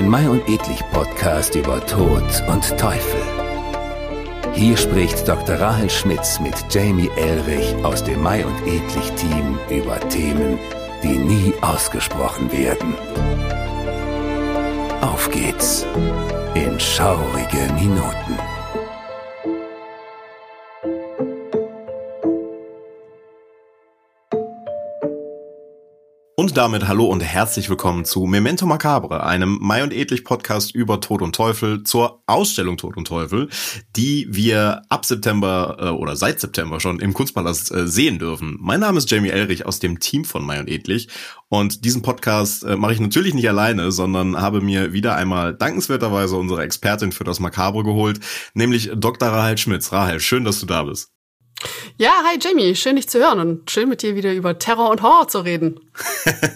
Ein Mai und Edlich Podcast über Tod und Teufel. Hier spricht Dr. Rahel Schmitz mit Jamie Elrich aus dem Mai und Edlich Team über Themen, die nie ausgesprochen werden. Auf geht's in schaurige Minuten. Und damit hallo und herzlich willkommen zu Memento Macabre, einem Mai und Edlich Podcast über Tod und Teufel zur Ausstellung Tod und Teufel, die wir ab September äh, oder seit September schon im Kunstpalast äh, sehen dürfen. Mein Name ist Jamie Elrich aus dem Team von Mai und Edlich und diesen Podcast äh, mache ich natürlich nicht alleine, sondern habe mir wieder einmal dankenswerterweise unsere Expertin für das Macabre geholt, nämlich Dr. Rahel Schmitz. Rahel, schön, dass du da bist. Ja, hi Jamie, schön dich zu hören und schön mit dir wieder über Terror und Horror zu reden.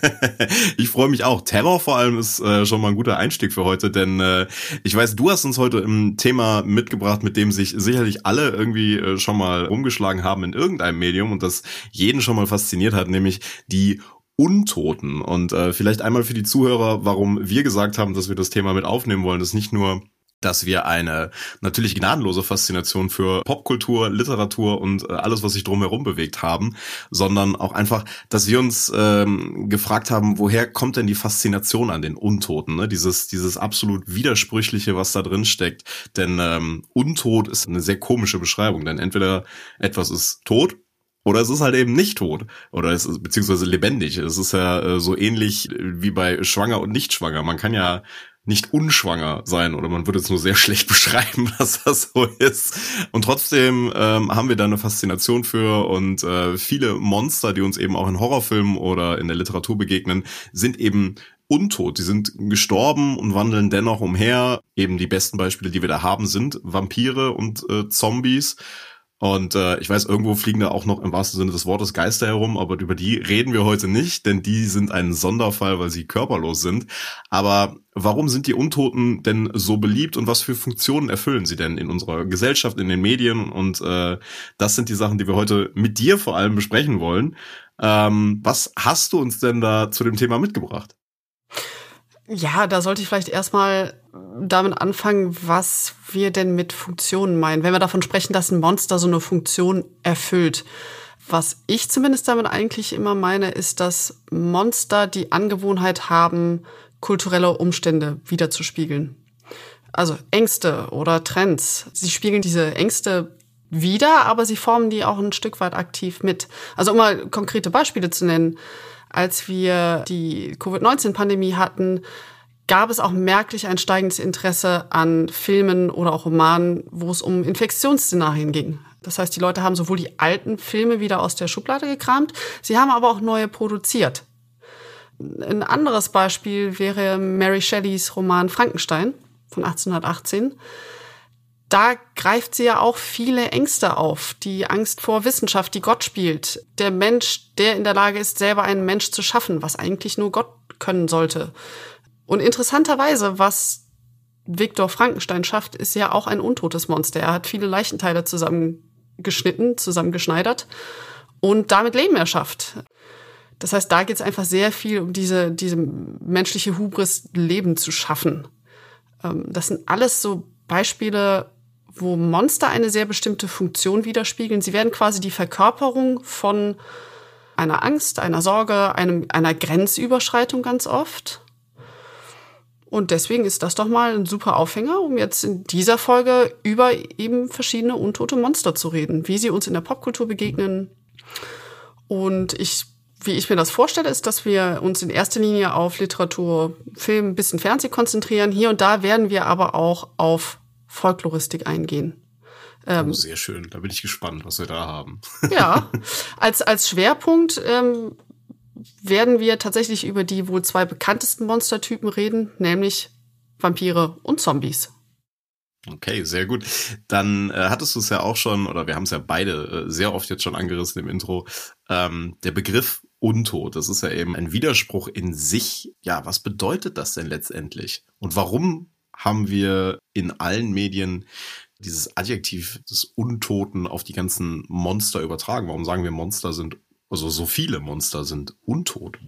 ich freue mich auch. Terror vor allem ist äh, schon mal ein guter Einstieg für heute, denn äh, ich weiß, du hast uns heute ein Thema mitgebracht, mit dem sich sicherlich alle irgendwie äh, schon mal rumgeschlagen haben in irgendeinem Medium und das jeden schon mal fasziniert hat, nämlich die Untoten. Und äh, vielleicht einmal für die Zuhörer, warum wir gesagt haben, dass wir das Thema mit aufnehmen wollen, ist nicht nur dass wir eine natürlich gnadenlose Faszination für Popkultur, Literatur und äh, alles, was sich drumherum bewegt haben, sondern auch einfach, dass wir uns ähm, gefragt haben, woher kommt denn die Faszination an den Untoten? Ne? Dieses, dieses absolut widersprüchliche, was da drin steckt. Denn ähm, Untot ist eine sehr komische Beschreibung, denn entweder etwas ist tot oder es ist halt eben nicht tot. Oder es ist beziehungsweise lebendig. Es ist ja äh, so ähnlich wie bei schwanger und nicht schwanger. Man kann ja nicht unschwanger sein oder man würde es nur sehr schlecht beschreiben, dass das so ist. Und trotzdem ähm, haben wir da eine Faszination für und äh, viele Monster, die uns eben auch in Horrorfilmen oder in der Literatur begegnen, sind eben untot. Die sind gestorben und wandeln dennoch umher. Eben die besten Beispiele, die wir da haben, sind Vampire und äh, Zombies. Und äh, ich weiß, irgendwo fliegen da auch noch im wahrsten Sinne des Wortes Geister herum, aber über die reden wir heute nicht, denn die sind ein Sonderfall, weil sie körperlos sind. Aber warum sind die Untoten denn so beliebt und was für Funktionen erfüllen sie denn in unserer Gesellschaft, in den Medien? Und äh, das sind die Sachen, die wir heute mit dir vor allem besprechen wollen. Ähm, was hast du uns denn da zu dem Thema mitgebracht? Ja, da sollte ich vielleicht erstmal damit anfangen, was wir denn mit Funktionen meinen. Wenn wir davon sprechen, dass ein Monster so eine Funktion erfüllt. Was ich zumindest damit eigentlich immer meine, ist, dass Monster die Angewohnheit haben, kulturelle Umstände wiederzuspiegeln. Also Ängste oder Trends. Sie spiegeln diese Ängste wieder, aber sie formen die auch ein Stück weit aktiv mit. Also um mal konkrete Beispiele zu nennen als wir die Covid-19-Pandemie hatten, gab es auch merklich ein steigendes Interesse an Filmen oder auch Romanen, wo es um Infektionsszenarien ging. Das heißt, die Leute haben sowohl die alten Filme wieder aus der Schublade gekramt, sie haben aber auch neue produziert. Ein anderes Beispiel wäre Mary Shelleys Roman Frankenstein von 1818 da greift sie ja auch viele Ängste auf. Die Angst vor Wissenschaft, die Gott spielt. Der Mensch, der in der Lage ist, selber einen Mensch zu schaffen, was eigentlich nur Gott können sollte. Und interessanterweise, was Viktor Frankenstein schafft, ist ja auch ein untotes Monster. Er hat viele Leichenteile zusammengeschnitten, zusammengeschneidert und damit Leben erschafft. Das heißt, da geht es einfach sehr viel um diese, diese menschliche Hubris, Leben zu schaffen. Ähm, das sind alles so Beispiele, wo Monster eine sehr bestimmte Funktion widerspiegeln. Sie werden quasi die Verkörperung von einer Angst, einer Sorge, einem, einer Grenzüberschreitung ganz oft. Und deswegen ist das doch mal ein super Aufhänger, um jetzt in dieser Folge über eben verschiedene untote Monster zu reden, wie sie uns in der Popkultur begegnen. Und ich, wie ich mir das vorstelle, ist, dass wir uns in erster Linie auf Literatur, Film, bisschen Fernsehen konzentrieren. Hier und da werden wir aber auch auf Folkloristik eingehen. Ähm, oh, sehr schön, da bin ich gespannt, was wir da haben. ja, als, als Schwerpunkt ähm, werden wir tatsächlich über die wohl zwei bekanntesten Monstertypen reden, nämlich Vampire und Zombies. Okay, sehr gut. Dann äh, hattest du es ja auch schon, oder wir haben es ja beide äh, sehr oft jetzt schon angerissen im Intro, ähm, der Begriff Untot. Das ist ja eben ein Widerspruch in sich. Ja, was bedeutet das denn letztendlich? Und warum haben wir in allen Medien dieses Adjektiv des Untoten auf die ganzen Monster übertragen. Warum sagen wir Monster sind, also so viele Monster sind untot?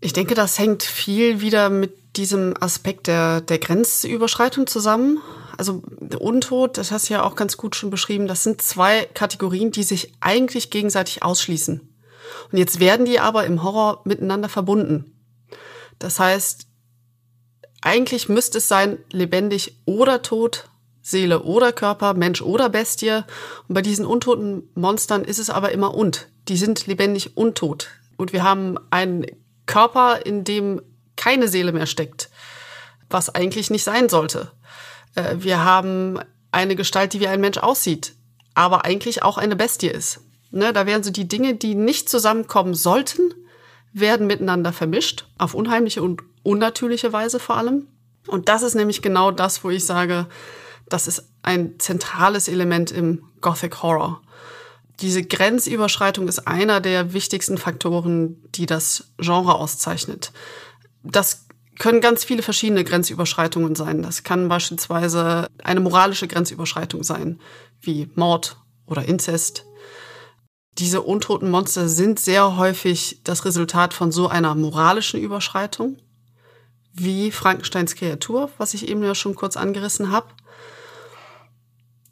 Ich denke, das hängt viel wieder mit diesem Aspekt der, der Grenzüberschreitung zusammen. Also Untod, das hast du ja auch ganz gut schon beschrieben, das sind zwei Kategorien, die sich eigentlich gegenseitig ausschließen. Und jetzt werden die aber im Horror miteinander verbunden. Das heißt, eigentlich müsste es sein, lebendig oder tot, Seele oder Körper, Mensch oder Bestie. Und bei diesen untoten Monstern ist es aber immer und. Die sind lebendig und tot. Und wir haben einen Körper, in dem keine Seele mehr steckt, was eigentlich nicht sein sollte. Äh, wir haben eine Gestalt, die wie ein Mensch aussieht, aber eigentlich auch eine Bestie ist. Ne, da werden so die Dinge, die nicht zusammenkommen sollten, werden miteinander vermischt, auf unheimliche und unnatürliche Weise vor allem. Und das ist nämlich genau das, wo ich sage, das ist ein zentrales Element im Gothic Horror. Diese Grenzüberschreitung ist einer der wichtigsten Faktoren, die das Genre auszeichnet. Das können ganz viele verschiedene Grenzüberschreitungen sein. Das kann beispielsweise eine moralische Grenzüberschreitung sein, wie Mord oder Inzest. Diese untoten Monster sind sehr häufig das Resultat von so einer moralischen Überschreitung, wie Frankensteins Kreatur, was ich eben ja schon kurz angerissen habe.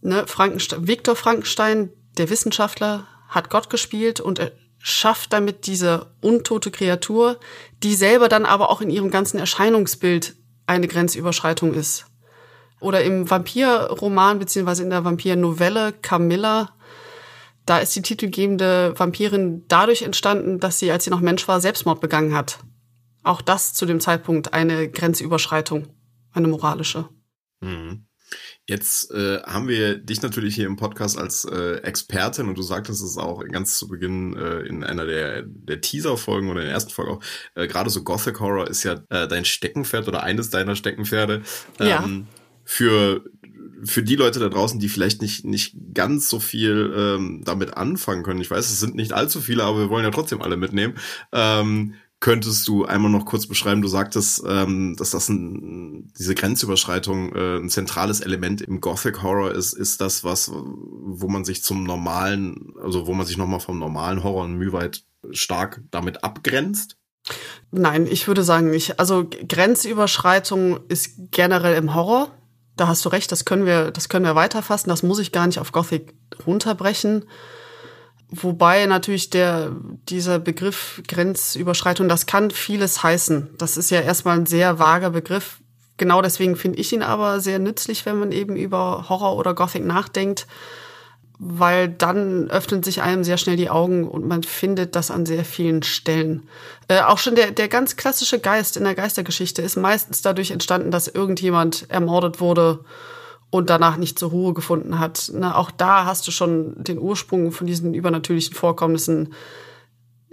Ne, Frankenstein, Viktor Frankenstein, der Wissenschaftler, hat Gott gespielt und er schafft damit diese untote Kreatur, die selber dann aber auch in ihrem ganzen Erscheinungsbild eine Grenzüberschreitung ist. Oder im Vampirroman beziehungsweise in der Vampirnovelle Camilla, da ist die titelgebende Vampirin dadurch entstanden, dass sie, als sie noch Mensch war, Selbstmord begangen hat. Auch das zu dem Zeitpunkt eine Grenzüberschreitung, eine moralische. Mhm. Jetzt äh, haben wir dich natürlich hier im Podcast als äh, Expertin und du sagtest es auch ganz zu Beginn äh, in einer der, der Teaser-Folgen oder in der ersten Folge auch, äh, gerade so Gothic Horror ist ja äh, dein Steckenpferd oder eines deiner Steckenpferde. Ähm, ja. Für für die Leute da draußen, die vielleicht nicht, nicht ganz so viel ähm, damit anfangen können, ich weiß, es sind nicht allzu viele, aber wir wollen ja trotzdem alle mitnehmen. Ähm, Könntest du einmal noch kurz beschreiben, du sagtest, ähm, dass das ein, diese Grenzüberschreitung äh, ein zentrales Element im Gothic Horror ist. Ist das was, wo man sich zum normalen, also wo man sich nochmal vom normalen Horror ein Mühweit stark damit abgrenzt? Nein, ich würde sagen nicht. Also Grenzüberschreitung ist generell im Horror. Da hast du recht, das können wir, das können wir weiterfassen. Das muss ich gar nicht auf Gothic runterbrechen. Wobei natürlich der, dieser Begriff Grenzüberschreitung, das kann vieles heißen. Das ist ja erstmal ein sehr vager Begriff. Genau deswegen finde ich ihn aber sehr nützlich, wenn man eben über Horror oder Gothic nachdenkt, weil dann öffnen sich einem sehr schnell die Augen und man findet das an sehr vielen Stellen. Äh, auch schon der, der ganz klassische Geist in der Geistergeschichte ist meistens dadurch entstanden, dass irgendjemand ermordet wurde und danach nicht zur Ruhe gefunden hat. Na, auch da hast du schon den Ursprung von diesen übernatürlichen Vorkommnissen,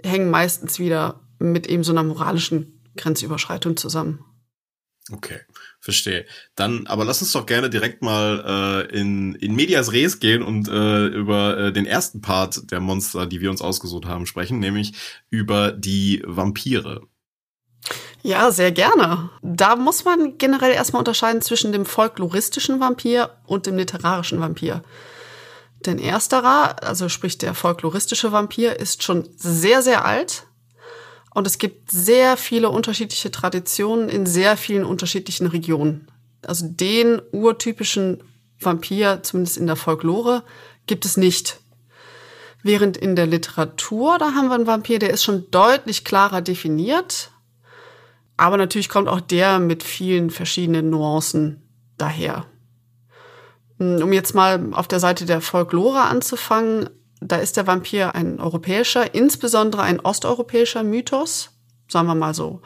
hängen meistens wieder mit eben so einer moralischen Grenzüberschreitung zusammen. Okay, verstehe. Dann, aber lass uns doch gerne direkt mal äh, in, in Medias Res gehen und äh, über äh, den ersten Part der Monster, die wir uns ausgesucht haben, sprechen, nämlich über die Vampire. Ja, sehr gerne. Da muss man generell erstmal unterscheiden zwischen dem folkloristischen Vampir und dem literarischen Vampir. Denn ersterer, also sprich der folkloristische Vampir, ist schon sehr, sehr alt. Und es gibt sehr viele unterschiedliche Traditionen in sehr vielen unterschiedlichen Regionen. Also den urtypischen Vampir, zumindest in der Folklore, gibt es nicht. Während in der Literatur, da haben wir einen Vampir, der ist schon deutlich klarer definiert aber natürlich kommt auch der mit vielen verschiedenen Nuancen daher. Hm, um jetzt mal auf der Seite der Folklore anzufangen, da ist der Vampir ein europäischer, insbesondere ein osteuropäischer Mythos, sagen wir mal so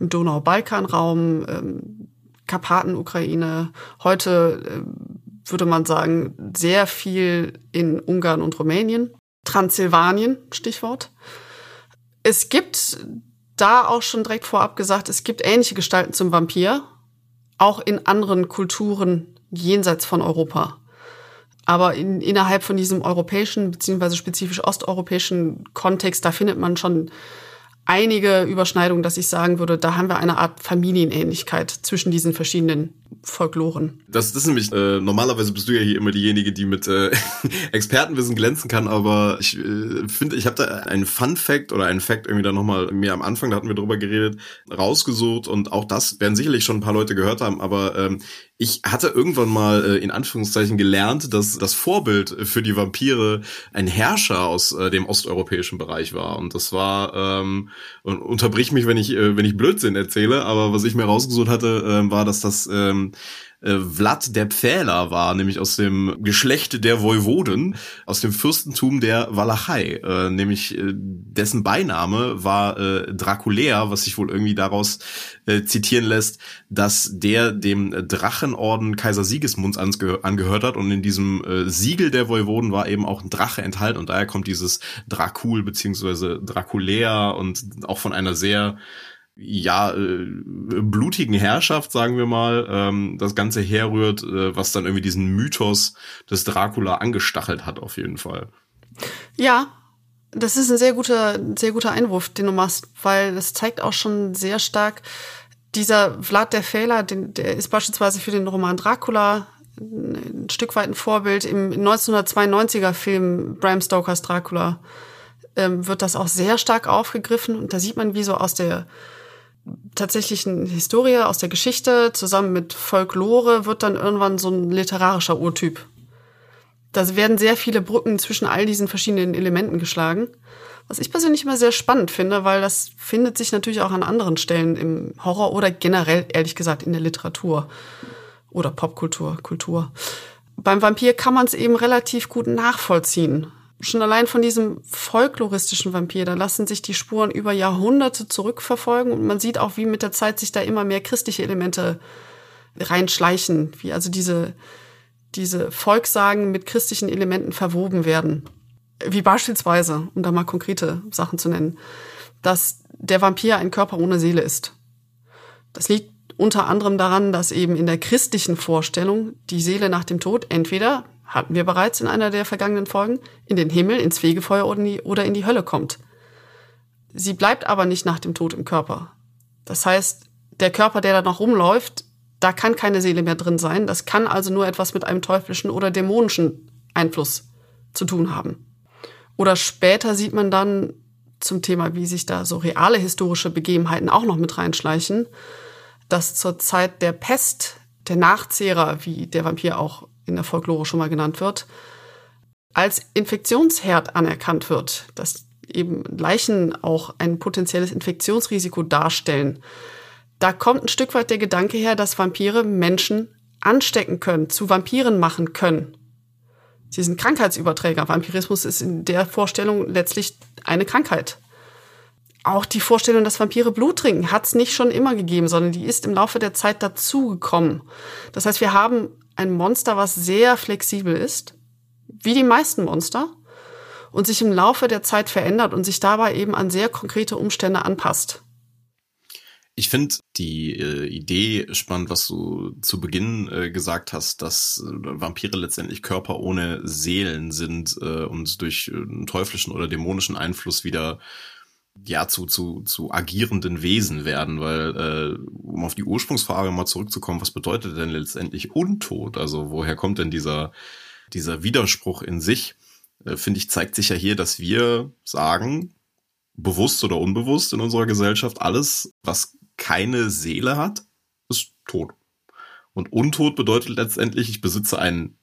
im Donau-Balkan-Raum, ähm, Karpaten-Ukraine, heute äh, würde man sagen, sehr viel in Ungarn und Rumänien, Transsilvanien, Stichwort. Es gibt da auch schon direkt vorab gesagt, es gibt ähnliche Gestalten zum Vampir, auch in anderen Kulturen jenseits von Europa. Aber in, innerhalb von diesem europäischen beziehungsweise spezifisch osteuropäischen Kontext, da findet man schon einige Überschneidungen, dass ich sagen würde, da haben wir eine Art Familienähnlichkeit zwischen diesen verschiedenen Folkloren. Das, das ist nämlich, äh, normalerweise bist du ja hier immer diejenige, die mit äh, Expertenwissen glänzen kann, aber ich äh, finde, ich habe da einen Fun Fact oder einen Fact irgendwie da nochmal mir am Anfang, da hatten wir drüber geredet, rausgesucht und auch das werden sicherlich schon ein paar Leute gehört haben, aber ähm, ich hatte irgendwann mal äh, in Anführungszeichen gelernt, dass das Vorbild für die Vampire ein Herrscher aus äh, dem osteuropäischen Bereich war. Und das war, ähm, und unterbrich mich, wenn ich, äh, wenn ich Blödsinn erzähle, aber was ich mir rausgesucht hatte, äh, war, dass das ähm, äh, Vlad der Pfähler war, nämlich aus dem Geschlecht der Voivoden, aus dem Fürstentum der Walachei, äh, nämlich äh, dessen Beiname war äh, Draculea, was sich wohl irgendwie daraus äh, zitieren lässt, dass der dem Drachenorden Kaiser Sigismunds angehö angehört hat. Und in diesem äh, Siegel der Voivoden war eben auch ein Drache enthalten. Und daher kommt dieses Dracul beziehungsweise Draculea und auch von einer sehr ja, äh, blutigen Herrschaft, sagen wir mal, ähm, das Ganze herrührt, äh, was dann irgendwie diesen Mythos des Dracula angestachelt hat, auf jeden Fall. Ja, das ist ein sehr guter, sehr guter Einwurf, den du machst, weil das zeigt auch schon sehr stark, dieser Vlad der Fehler, der ist beispielsweise für den Roman Dracula ein Stück weit ein Vorbild. Im 1992er Film Bram Stokers Dracula ähm, wird das auch sehr stark aufgegriffen und da sieht man, wie so aus der tatsächlichen Historie, aus der Geschichte zusammen mit Folklore wird dann irgendwann so ein literarischer Urtyp. Da werden sehr viele Brücken zwischen all diesen verschiedenen Elementen geschlagen. Was ich persönlich immer sehr spannend finde, weil das findet sich natürlich auch an anderen Stellen im Horror oder generell, ehrlich gesagt, in der Literatur oder Popkultur, Kultur. Beim Vampir kann man es eben relativ gut nachvollziehen schon allein von diesem folkloristischen Vampir, da lassen sich die Spuren über Jahrhunderte zurückverfolgen und man sieht auch, wie mit der Zeit sich da immer mehr christliche Elemente reinschleichen, wie also diese, diese Volkssagen mit christlichen Elementen verwoben werden. Wie beispielsweise, um da mal konkrete Sachen zu nennen, dass der Vampir ein Körper ohne Seele ist. Das liegt unter anderem daran, dass eben in der christlichen Vorstellung die Seele nach dem Tod entweder hatten wir bereits in einer der vergangenen Folgen, in den Himmel, ins Fegefeuer oder in die Hölle kommt. Sie bleibt aber nicht nach dem Tod im Körper. Das heißt, der Körper, der da noch rumläuft, da kann keine Seele mehr drin sein. Das kann also nur etwas mit einem teuflischen oder dämonischen Einfluss zu tun haben. Oder später sieht man dann zum Thema, wie sich da so reale historische Begebenheiten auch noch mit reinschleichen, dass zur Zeit der Pest der Nachzehrer, wie der Vampir auch in der Folklore schon mal genannt wird, als Infektionsherd anerkannt wird, dass eben Leichen auch ein potenzielles Infektionsrisiko darstellen. Da kommt ein Stück weit der Gedanke her, dass Vampire Menschen anstecken können, zu Vampiren machen können. Sie sind Krankheitsüberträger. Vampirismus ist in der Vorstellung letztlich eine Krankheit. Auch die Vorstellung, dass Vampire Blut trinken, hat es nicht schon immer gegeben, sondern die ist im Laufe der Zeit dazugekommen. Das heißt, wir haben ein Monster, was sehr flexibel ist, wie die meisten Monster, und sich im Laufe der Zeit verändert und sich dabei eben an sehr konkrete Umstände anpasst. Ich finde die äh, Idee spannend, was du zu Beginn äh, gesagt hast, dass äh, Vampire letztendlich Körper ohne Seelen sind äh, und durch äh, einen teuflischen oder dämonischen Einfluss wieder ja zu, zu, zu agierenden Wesen werden, weil, äh, um auf die Ursprungsfrage mal zurückzukommen, was bedeutet denn letztendlich Untot? Also woher kommt denn dieser, dieser Widerspruch in sich? Äh, Finde ich, zeigt sich ja hier, dass wir sagen, bewusst oder unbewusst in unserer Gesellschaft, alles, was keine Seele hat, ist tot. Und untot bedeutet letztendlich, ich besitze einen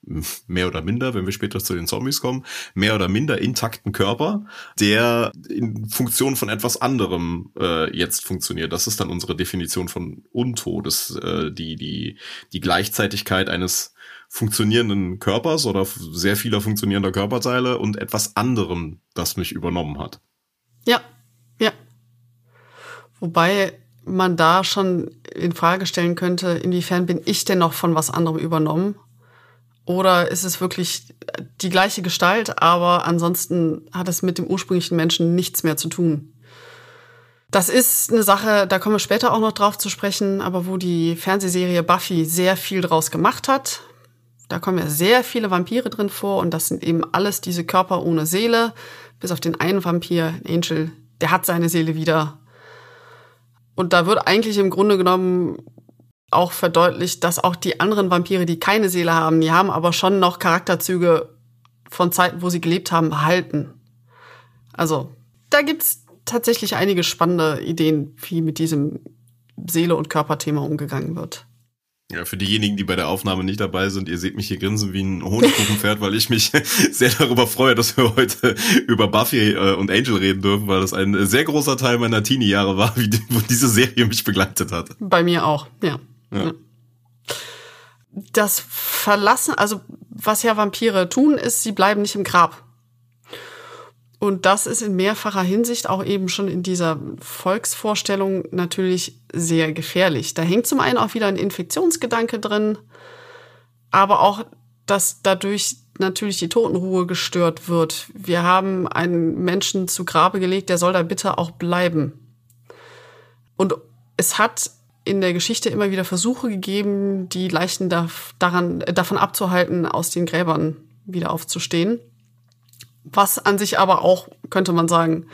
mehr oder minder, wenn wir später zu den Zombies kommen, mehr oder minder intakten Körper, der in Funktion von etwas anderem äh, jetzt funktioniert. Das ist dann unsere Definition von untot. Das, äh, die, die, die Gleichzeitigkeit eines funktionierenden Körpers oder sehr vieler funktionierender Körperteile und etwas anderem, das mich übernommen hat. Ja, ja. Wobei man da schon in Frage stellen könnte, inwiefern bin ich denn noch von was anderem übernommen? Oder ist es wirklich die gleiche Gestalt, aber ansonsten hat es mit dem ursprünglichen Menschen nichts mehr zu tun? Das ist eine Sache, da kommen wir später auch noch drauf zu sprechen, aber wo die Fernsehserie Buffy sehr viel draus gemacht hat. Da kommen ja sehr viele Vampire drin vor und das sind eben alles diese Körper ohne Seele, bis auf den einen Vampir, Angel, der hat seine Seele wieder und da wird eigentlich im Grunde genommen auch verdeutlicht, dass auch die anderen Vampire, die keine Seele haben, die haben aber schon noch Charakterzüge von Zeiten, wo sie gelebt haben, behalten. Also, da gibt's tatsächlich einige spannende Ideen, wie mit diesem Seele- und Körperthema umgegangen wird. Ja, für diejenigen, die bei der Aufnahme nicht dabei sind, ihr seht mich hier grinsen wie ein Honigkuchenpferd, weil ich mich sehr darüber freue, dass wir heute über Buffy äh, und Angel reden dürfen, weil das ein sehr großer Teil meiner Teenie-Jahre war, wie wo diese Serie mich begleitet hat. Bei mir auch, ja. ja. Das Verlassen, also was ja Vampire tun, ist, sie bleiben nicht im Grab. Und das ist in mehrfacher Hinsicht auch eben schon in dieser Volksvorstellung natürlich sehr gefährlich. Da hängt zum einen auch wieder ein Infektionsgedanke drin, aber auch, dass dadurch natürlich die Totenruhe gestört wird. Wir haben einen Menschen zu Grabe gelegt, der soll da bitte auch bleiben. Und es hat in der Geschichte immer wieder Versuche gegeben, die Leichen daran, davon abzuhalten, aus den Gräbern wieder aufzustehen was an sich aber auch, könnte man sagen,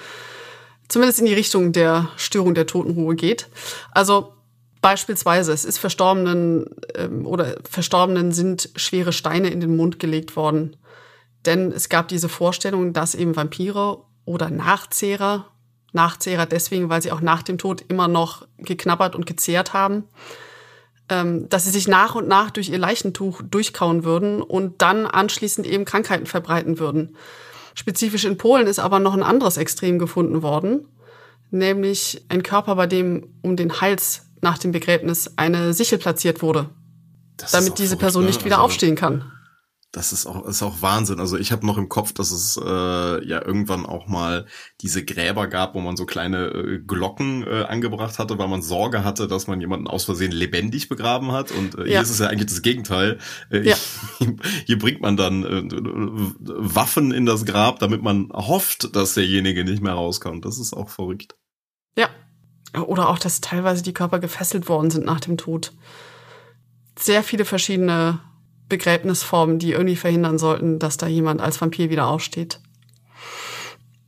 zumindest in die Richtung der Störung der Totenruhe geht. Also beispielsweise, es ist Verstorbenen ähm, oder Verstorbenen sind schwere Steine in den Mund gelegt worden. Denn es gab diese Vorstellung, dass eben Vampire oder Nachzehrer, Nachzehrer deswegen, weil sie auch nach dem Tod immer noch geknabbert und gezehrt haben, ähm, dass sie sich nach und nach durch ihr Leichentuch durchkauen würden und dann anschließend eben Krankheiten verbreiten würden. Spezifisch in Polen ist aber noch ein anderes Extrem gefunden worden, nämlich ein Körper, bei dem um den Hals nach dem Begräbnis eine Sichel platziert wurde, das damit diese Person nicht wieder also, aufstehen kann das ist auch, ist auch Wahnsinn. Also ich habe noch im Kopf, dass es äh, ja irgendwann auch mal diese Gräber gab, wo man so kleine äh, Glocken äh, angebracht hatte, weil man Sorge hatte, dass man jemanden aus Versehen lebendig begraben hat. Und äh, ja. hier ist es ja eigentlich das Gegenteil. Äh, ja. hier bringt man dann äh, Waffen in das Grab, damit man hofft, dass derjenige nicht mehr rauskommt. Das ist auch verrückt. Ja. Oder auch, dass teilweise die Körper gefesselt worden sind nach dem Tod. Sehr viele verschiedene Begräbnisformen, die irgendwie verhindern sollten, dass da jemand als Vampir wieder aufsteht.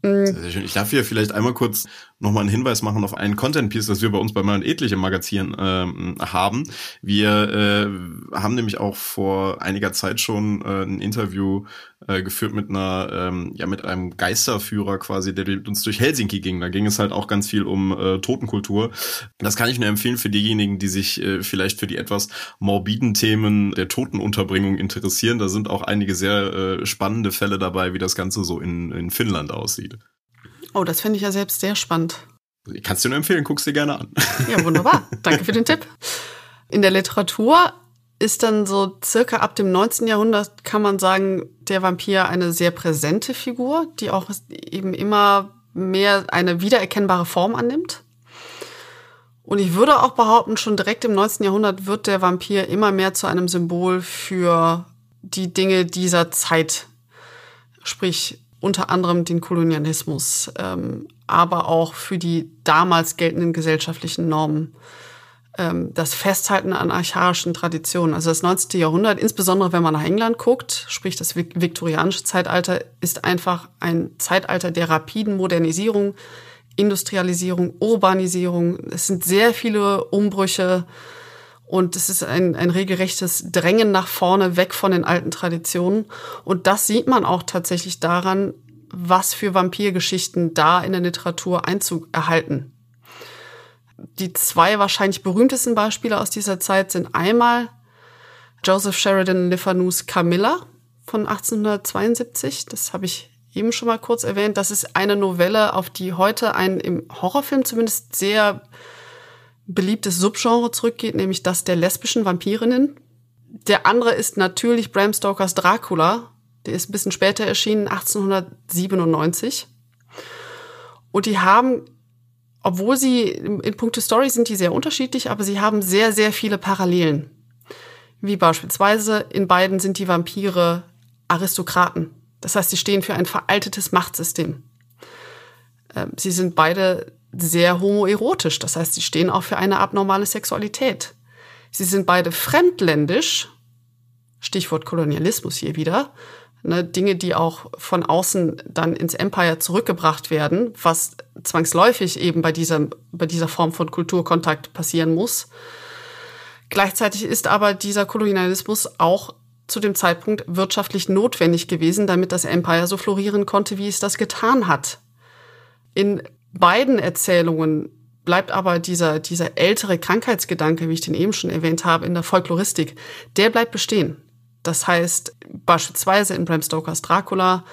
Ich darf hier vielleicht einmal kurz nochmal einen Hinweis machen auf einen Content-Piece, das wir bei uns bei Mal Etliche Magazin ähm, haben. Wir äh, haben nämlich auch vor einiger Zeit schon äh, ein Interview äh, geführt mit einer, ähm, ja, mit einem Geisterführer quasi, der mit uns durch Helsinki ging. Da ging es halt auch ganz viel um äh, Totenkultur. Das kann ich nur empfehlen für diejenigen, die sich äh, vielleicht für die etwas morbiden Themen der Totenunterbringung interessieren. Da sind auch einige sehr äh, spannende Fälle dabei, wie das Ganze so in, in Finnland aussieht. Oh, das finde ich ja selbst sehr spannend. Ich kann es dir nur empfehlen, guck's dir gerne an. Ja, wunderbar. Danke für den Tipp. In der Literatur ist dann so circa ab dem 19. Jahrhundert, kann man sagen, der Vampir eine sehr präsente Figur, die auch eben immer mehr eine wiedererkennbare Form annimmt. Und ich würde auch behaupten, schon direkt im 19. Jahrhundert wird der Vampir immer mehr zu einem Symbol für die Dinge dieser Zeit. Sprich, unter anderem den Kolonialismus, ähm, aber auch für die damals geltenden gesellschaftlichen Normen. Ähm, das Festhalten an archaischen Traditionen. Also das 19. Jahrhundert, insbesondere wenn man nach England guckt, sprich das viktorianische Zeitalter, ist einfach ein Zeitalter der rapiden Modernisierung, Industrialisierung, Urbanisierung. Es sind sehr viele Umbrüche und es ist ein, ein regelrechtes Drängen nach vorne, weg von den alten Traditionen. Und das sieht man auch tatsächlich daran, was für Vampirgeschichten da in der Literatur Einzug erhalten. Die zwei wahrscheinlich berühmtesten Beispiele aus dieser Zeit sind einmal Joseph Sheridan Le Camilla von 1872. Das habe ich eben schon mal kurz erwähnt. Das ist eine Novelle, auf die heute ein im Horrorfilm zumindest sehr beliebtes Subgenre zurückgeht, nämlich das der lesbischen Vampirinnen. Der andere ist natürlich Bram Stokers Dracula. Der ist ein bisschen später erschienen, 1897. Und die haben, obwohl sie in puncto Story sind die sehr unterschiedlich, aber sie haben sehr, sehr viele Parallelen. Wie beispielsweise in beiden sind die Vampire Aristokraten. Das heißt, sie stehen für ein veraltetes Machtsystem. Ähm, sie sind beide sehr homoerotisch. Das heißt, sie stehen auch für eine abnormale Sexualität. Sie sind beide fremdländisch. Stichwort Kolonialismus hier wieder. Ne, Dinge, die auch von außen dann ins Empire zurückgebracht werden, was zwangsläufig eben bei dieser, bei dieser Form von Kulturkontakt passieren muss. Gleichzeitig ist aber dieser Kolonialismus auch zu dem Zeitpunkt wirtschaftlich notwendig gewesen, damit das Empire so florieren konnte, wie es das getan hat. In beiden Erzählungen bleibt aber dieser, dieser ältere Krankheitsgedanke, wie ich den eben schon erwähnt habe, in der Folkloristik, der bleibt bestehen. Das heißt, beispielsweise in Bram Stokers Dracula,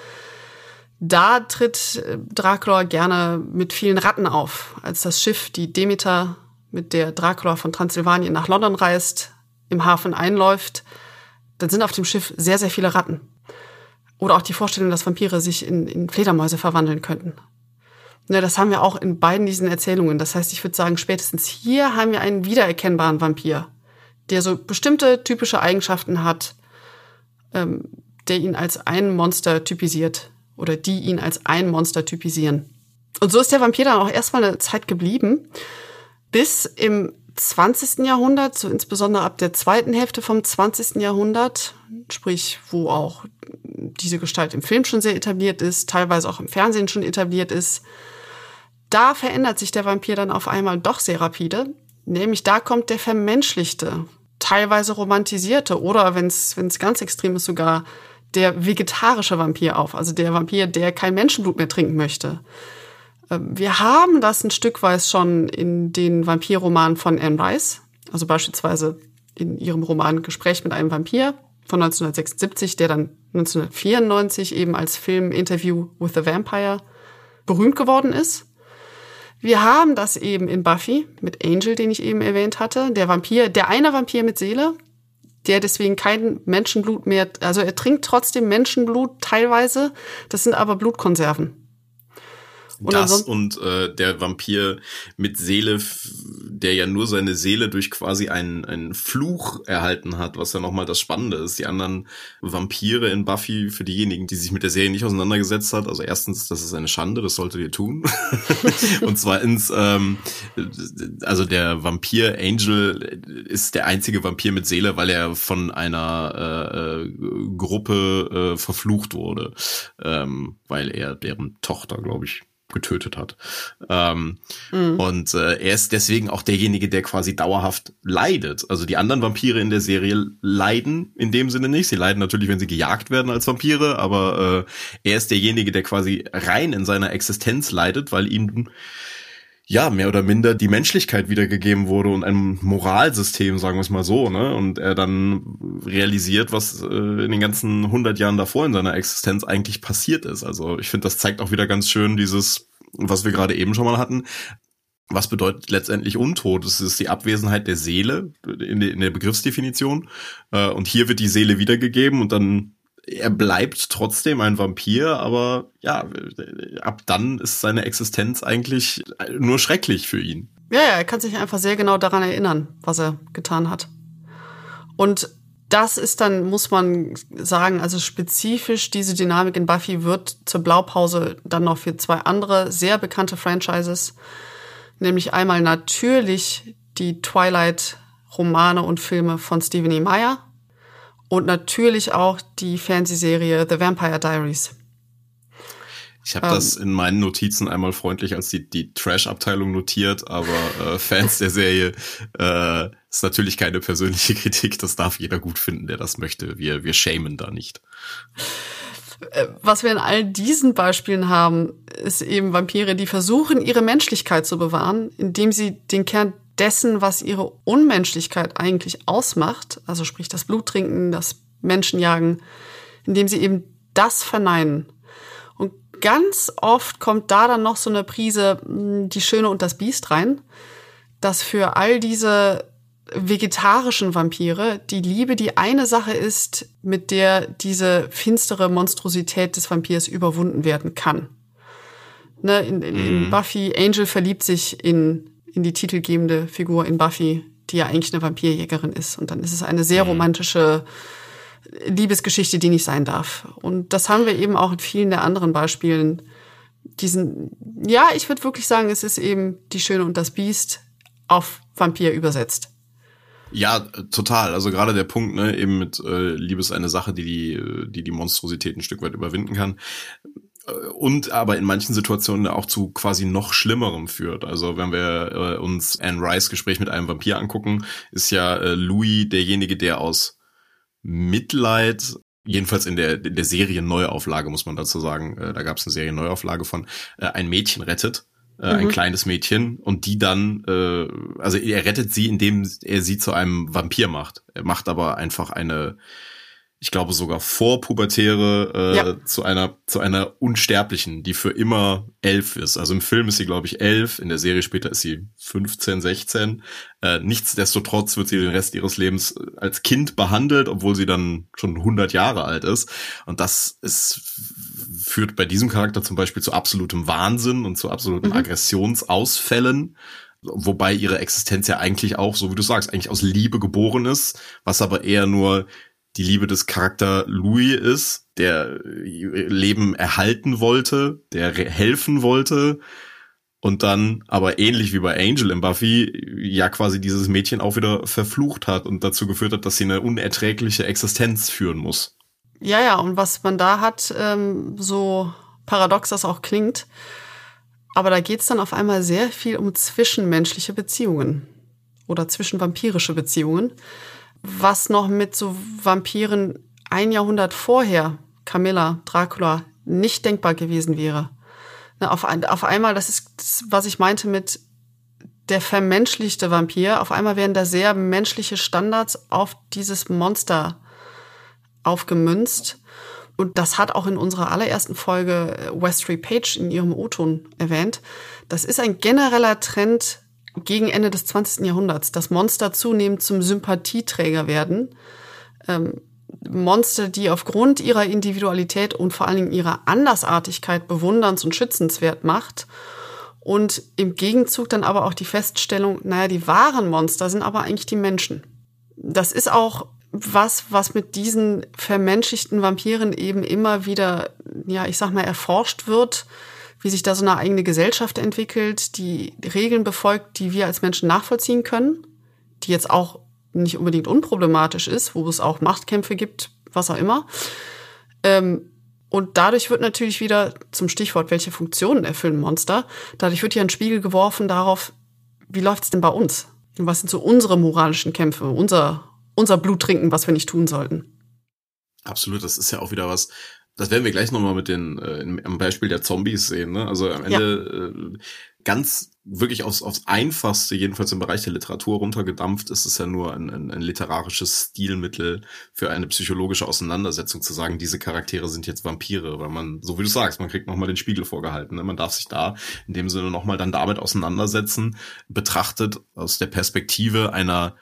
da tritt äh, Dracula gerne mit vielen Ratten auf. Als das Schiff, die Demeter, mit der Dracula von Transsilvanien nach London reist, im Hafen einläuft, dann sind auf dem Schiff sehr, sehr viele Ratten. Oder auch die Vorstellung, dass Vampire sich in, in Fledermäuse verwandeln könnten. Ja, das haben wir auch in beiden diesen Erzählungen. Das heißt, ich würde sagen, spätestens hier haben wir einen wiedererkennbaren Vampir, der so bestimmte typische Eigenschaften hat, ähm, der ihn als ein Monster typisiert oder die ihn als ein Monster typisieren. Und so ist der Vampir dann auch erstmal eine Zeit geblieben, bis im 20. Jahrhundert, so insbesondere ab der zweiten Hälfte vom 20. Jahrhundert, sprich, wo auch diese Gestalt im Film schon sehr etabliert ist, teilweise auch im Fernsehen schon etabliert ist, da verändert sich der Vampir dann auf einmal doch sehr rapide. Nämlich da kommt der vermenschlichte, teilweise romantisierte oder wenn es ganz extrem ist sogar der vegetarische Vampir auf. Also der Vampir, der kein Menschenblut mehr trinken möchte. Ähm, wir haben das ein Stück weit schon in den Vampirromanen von Anne Rice, also beispielsweise in ihrem Roman Gespräch mit einem Vampir von 1976, der dann 1994 eben als Film Interview with the Vampire berühmt geworden ist. Wir haben das eben in Buffy mit Angel, den ich eben erwähnt hatte, der Vampir, der eine Vampir mit Seele, der deswegen kein Menschenblut mehr, also er trinkt trotzdem Menschenblut teilweise, das sind aber Blutkonserven. Und das und äh, der Vampir mit Seele, der ja nur seine Seele durch quasi einen, einen Fluch erhalten hat, was ja nochmal das Spannende ist. Die anderen Vampire in Buffy, für diejenigen, die sich mit der Serie nicht auseinandergesetzt hat, also erstens, das ist eine Schande, das solltet ihr tun. und zweitens, ähm, also der Vampir Angel ist der einzige Vampir mit Seele, weil er von einer äh, äh Gruppe äh, verflucht wurde, ähm, weil er deren Tochter, glaube ich, getötet hat. Ähm, mhm. Und äh, er ist deswegen auch derjenige, der quasi dauerhaft leidet. Also die anderen Vampire in der Serie leiden in dem Sinne nicht. Sie leiden natürlich, wenn sie gejagt werden als Vampire, aber äh, er ist derjenige, der quasi rein in seiner Existenz leidet, weil ihm ja, mehr oder minder die Menschlichkeit wiedergegeben wurde und ein Moralsystem, sagen wir es mal so, ne? Und er dann realisiert, was äh, in den ganzen 100 Jahren davor in seiner Existenz eigentlich passiert ist. Also ich finde, das zeigt auch wieder ganz schön dieses, was wir gerade eben schon mal hatten. Was bedeutet letztendlich Untot? Es ist die Abwesenheit der Seele in, der Begriffsdefinition. Äh, und hier wird die Seele wiedergegeben und dann er bleibt trotzdem ein Vampir, aber ja, ab dann ist seine Existenz eigentlich nur schrecklich für ihn. Ja, er kann sich einfach sehr genau daran erinnern, was er getan hat. Und das ist dann, muss man sagen, also spezifisch diese Dynamik in Buffy wird zur Blaupause dann noch für zwei andere sehr bekannte Franchises, nämlich einmal natürlich die Twilight-Romane und Filme von Stephen E. Meyer und natürlich auch die Fernsehserie The Vampire Diaries. Ich habe um, das ähm. in meinen Notizen einmal freundlich als die, die Trash-Abteilung notiert, aber äh, Fans der Serie äh, ist natürlich keine persönliche Kritik. Das darf jeder gut finden, der das möchte. Wir, wir shamen da nicht. Äh, was wir in all diesen Beispielen haben, ist eben Vampire, die versuchen, ihre Menschlichkeit zu bewahren, indem sie den Kern dessen, was ihre Unmenschlichkeit eigentlich ausmacht, also sprich das Bluttrinken, das Menschenjagen, indem sie eben das verneinen. Und ganz oft kommt da dann noch so eine Prise hm, die Schöne und das Biest rein, dass für all diese vegetarischen Vampire die Liebe die eine Sache ist, mit der diese finstere Monstrosität des Vampirs überwunden werden kann. Ne, in, in, in mhm. Buffy, Angel verliebt sich in in die titelgebende Figur in Buffy, die ja eigentlich eine Vampirjägerin ist. Und dann ist es eine sehr mhm. romantische Liebesgeschichte, die nicht sein darf. Und das haben wir eben auch in vielen der anderen Beispielen. Diesen, ja, ich würde wirklich sagen, es ist eben die Schöne und das Biest auf Vampir übersetzt. Ja, total. Also gerade der Punkt, ne, eben mit äh, Liebe ist eine Sache, die die, die die Monstrosität ein Stück weit überwinden kann und aber in manchen Situationen auch zu quasi noch Schlimmerem führt. Also wenn wir äh, uns Anne Rice Gespräch mit einem Vampir angucken, ist ja äh, Louis derjenige, der aus Mitleid jedenfalls in der, in der Serienneuauflage, muss man dazu sagen, äh, da gab es eine Serienneuauflage von, äh, ein Mädchen rettet, äh, mhm. ein kleines Mädchen, und die dann, äh, also er rettet sie, indem er sie zu einem Vampir macht. Er macht aber einfach eine, ich glaube sogar vorpubertäre äh, ja. zu einer zu einer unsterblichen, die für immer elf ist. Also im Film ist sie glaube ich elf, in der Serie später ist sie 15, 16. Äh, nichtsdestotrotz wird sie den Rest ihres Lebens als Kind behandelt, obwohl sie dann schon 100 Jahre alt ist. Und das ist führt bei diesem Charakter zum Beispiel zu absolutem Wahnsinn und zu absoluten mhm. Aggressionsausfällen wobei ihre Existenz ja eigentlich auch, so wie du sagst, eigentlich aus Liebe geboren ist, was aber eher nur die Liebe des Charakter Louis ist, der Leben erhalten wollte, der helfen wollte und dann aber ähnlich wie bei Angel im Buffy ja quasi dieses Mädchen auch wieder verflucht hat und dazu geführt hat, dass sie eine unerträgliche Existenz führen muss. Ja, ja, und was man da hat, ähm, so paradox das auch klingt, aber da geht's dann auf einmal sehr viel um zwischenmenschliche Beziehungen oder zwischenvampirische Beziehungen was noch mit so Vampiren ein Jahrhundert vorher, Camilla, Dracula, nicht denkbar gewesen wäre. Na, auf, auf einmal, das ist das, was ich meinte mit der vermenschlichte Vampir, auf einmal werden da sehr menschliche Standards auf dieses Monster aufgemünzt. Und das hat auch in unserer allerersten Folge Westry Page in ihrem O-Ton erwähnt. Das ist ein genereller Trend gegen Ende des 20. Jahrhunderts, dass Monster zunehmend zum Sympathieträger werden. Ähm, Monster, die aufgrund ihrer Individualität und vor allen Dingen ihrer Andersartigkeit bewunderns- und schützenswert macht. Und im Gegenzug dann aber auch die Feststellung, naja, die wahren Monster sind aber eigentlich die Menschen. Das ist auch was, was mit diesen vermenschlichten Vampiren eben immer wieder, ja, ich sag mal, erforscht wird wie sich da so eine eigene Gesellschaft entwickelt, die Regeln befolgt, die wir als Menschen nachvollziehen können, die jetzt auch nicht unbedingt unproblematisch ist, wo es auch Machtkämpfe gibt, was auch immer. Ähm, und dadurch wird natürlich wieder zum Stichwort, welche Funktionen erfüllen Monster, dadurch wird hier ein Spiegel geworfen darauf, wie läuft es denn bei uns? Und was sind so unsere moralischen Kämpfe, unser, unser Blut trinken, was wir nicht tun sollten? Absolut, das ist ja auch wieder was, das werden wir gleich nochmal mit den, äh, am Beispiel der Zombies sehen. Ne? Also am Ende ja. äh, ganz wirklich aufs, aufs Einfachste, jedenfalls im Bereich der Literatur runtergedampft, ist es ja nur ein, ein, ein literarisches Stilmittel für eine psychologische Auseinandersetzung zu sagen, diese Charaktere sind jetzt Vampire, weil man, so wie du sagst, man kriegt nochmal den Spiegel vorgehalten. Ne? Man darf sich da in dem Sinne nochmal dann damit auseinandersetzen, betrachtet aus der Perspektive einer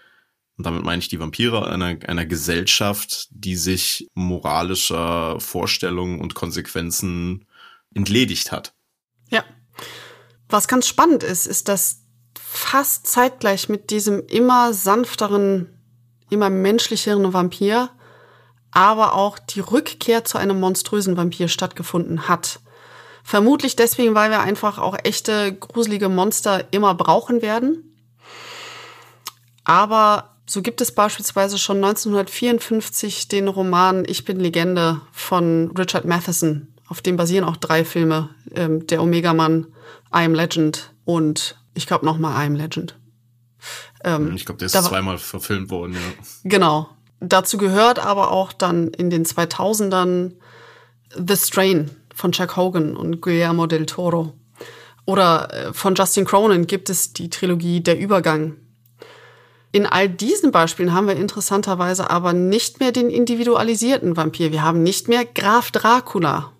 und damit meine ich die Vampire einer, einer Gesellschaft, die sich moralischer Vorstellungen und Konsequenzen entledigt hat. Ja. Was ganz spannend ist, ist, dass fast zeitgleich mit diesem immer sanfteren, immer menschlicheren Vampir, aber auch die Rückkehr zu einem monströsen Vampir stattgefunden hat. Vermutlich deswegen, weil wir einfach auch echte gruselige Monster immer brauchen werden. Aber so gibt es beispielsweise schon 1954 den Roman Ich bin Legende von Richard Matheson. Auf dem basieren auch drei Filme. Ähm, der Omega-Mann, I Am Legend und ich glaube nochmal I Am Legend. Ähm, ich glaube, der ist zweimal verfilmt worden, ja. Genau. Dazu gehört aber auch dann in den 2000ern The Strain von Chuck Hogan und Guillermo del Toro. Oder äh, von Justin Cronin gibt es die Trilogie Der Übergang in all diesen Beispielen haben wir interessanterweise aber nicht mehr den individualisierten Vampir. Wir haben nicht mehr Graf Dracula,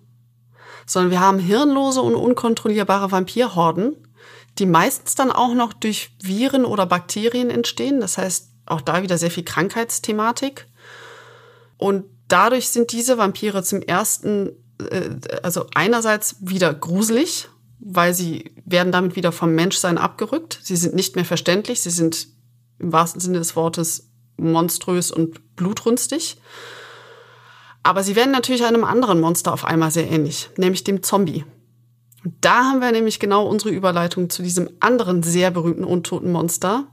sondern wir haben hirnlose und unkontrollierbare Vampirhorden, die meistens dann auch noch durch Viren oder Bakterien entstehen. Das heißt, auch da wieder sehr viel Krankheitsthematik. Und dadurch sind diese Vampire zum ersten, äh, also einerseits wieder gruselig, weil sie werden damit wieder vom Menschsein abgerückt. Sie sind nicht mehr verständlich, sie sind im wahrsten Sinne des Wortes monströs und blutrünstig. Aber sie werden natürlich einem anderen Monster auf einmal sehr ähnlich, nämlich dem Zombie. Und da haben wir nämlich genau unsere Überleitung zu diesem anderen sehr berühmten untoten Monster,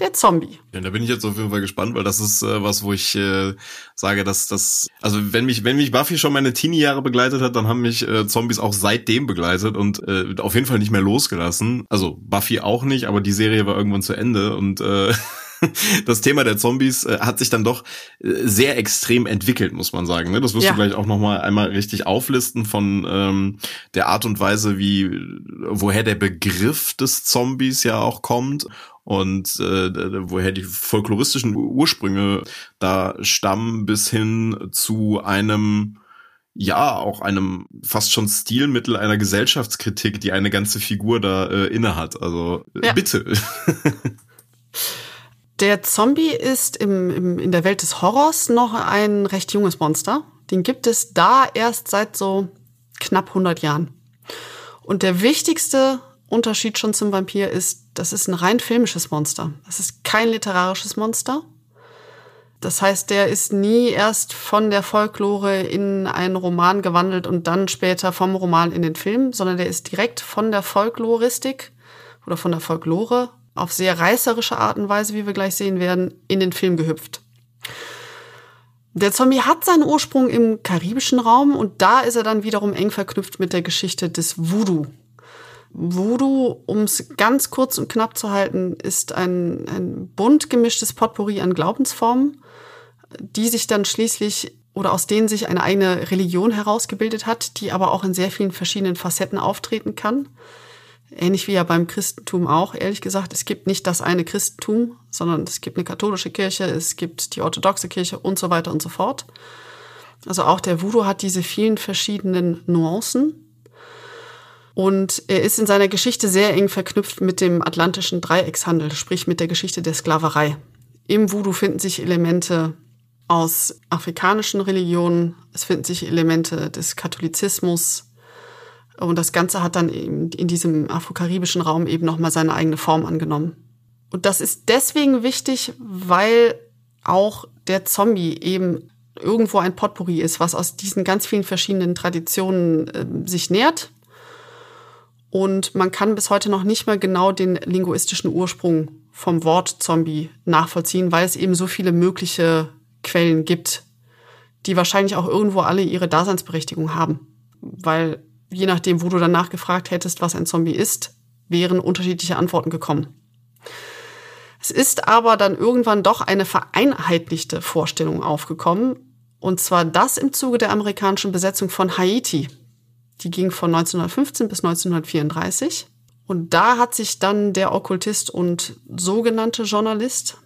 der Zombie. Ja, da bin ich jetzt auf jeden Fall gespannt, weil das ist äh, was, wo ich äh, sage, dass das, also wenn mich, wenn mich Buffy schon meine Teenie-Jahre begleitet hat, dann haben mich äh, Zombies auch seitdem begleitet und äh, auf jeden Fall nicht mehr losgelassen. Also Buffy auch nicht, aber die Serie war irgendwann zu Ende und äh, das Thema der Zombies äh, hat sich dann doch äh, sehr extrem entwickelt, muss man sagen. Ne? Das wirst ja. du gleich auch noch mal einmal richtig auflisten von ähm, der Art und Weise, wie woher der Begriff des Zombies ja auch kommt und äh, woher die folkloristischen Ursprünge da stammen bis hin zu einem ja, auch einem fast schon Stilmittel einer Gesellschaftskritik, die eine ganze Figur da äh, innehat. Also äh, ja. bitte. Der Zombie ist im, im, in der Welt des Horrors noch ein recht junges Monster. Den gibt es da erst seit so knapp 100 Jahren. Und der wichtigste Unterschied schon zum Vampir ist, das ist ein rein filmisches Monster. Das ist kein literarisches Monster. Das heißt, der ist nie erst von der Folklore in einen Roman gewandelt und dann später vom Roman in den Film, sondern der ist direkt von der Folkloristik oder von der Folklore auf sehr reißerische Art und Weise, wie wir gleich sehen werden, in den Film gehüpft. Der Zombie hat seinen Ursprung im karibischen Raum und da ist er dann wiederum eng verknüpft mit der Geschichte des Voodoo. Voodoo, um es ganz kurz und knapp zu halten, ist ein, ein bunt gemischtes Potpourri an Glaubensformen, die sich dann schließlich oder aus denen sich eine eigene Religion herausgebildet hat, die aber auch in sehr vielen verschiedenen Facetten auftreten kann. Ähnlich wie ja beim Christentum auch, ehrlich gesagt, es gibt nicht das eine Christentum, sondern es gibt eine katholische Kirche, es gibt die orthodoxe Kirche und so weiter und so fort. Also auch der Voodoo hat diese vielen verschiedenen Nuancen. Und er ist in seiner Geschichte sehr eng verknüpft mit dem atlantischen Dreieckshandel, sprich mit der Geschichte der Sklaverei. Im Voodoo finden sich Elemente aus afrikanischen Religionen, es finden sich Elemente des Katholizismus, und das Ganze hat dann eben in diesem afrokaribischen Raum eben nochmal seine eigene Form angenommen. Und das ist deswegen wichtig, weil auch der Zombie eben irgendwo ein Potpourri ist, was aus diesen ganz vielen verschiedenen Traditionen äh, sich nährt. Und man kann bis heute noch nicht mal genau den linguistischen Ursprung vom Wort Zombie nachvollziehen, weil es eben so viele mögliche Quellen gibt, die wahrscheinlich auch irgendwo alle ihre Daseinsberechtigung haben. Weil je nachdem, wo du danach gefragt hättest, was ein Zombie ist, wären unterschiedliche Antworten gekommen. Es ist aber dann irgendwann doch eine vereinheitlichte Vorstellung aufgekommen, und zwar das im Zuge der amerikanischen Besetzung von Haiti. Die ging von 1915 bis 1934. Und da hat sich dann der Okkultist und sogenannte Journalist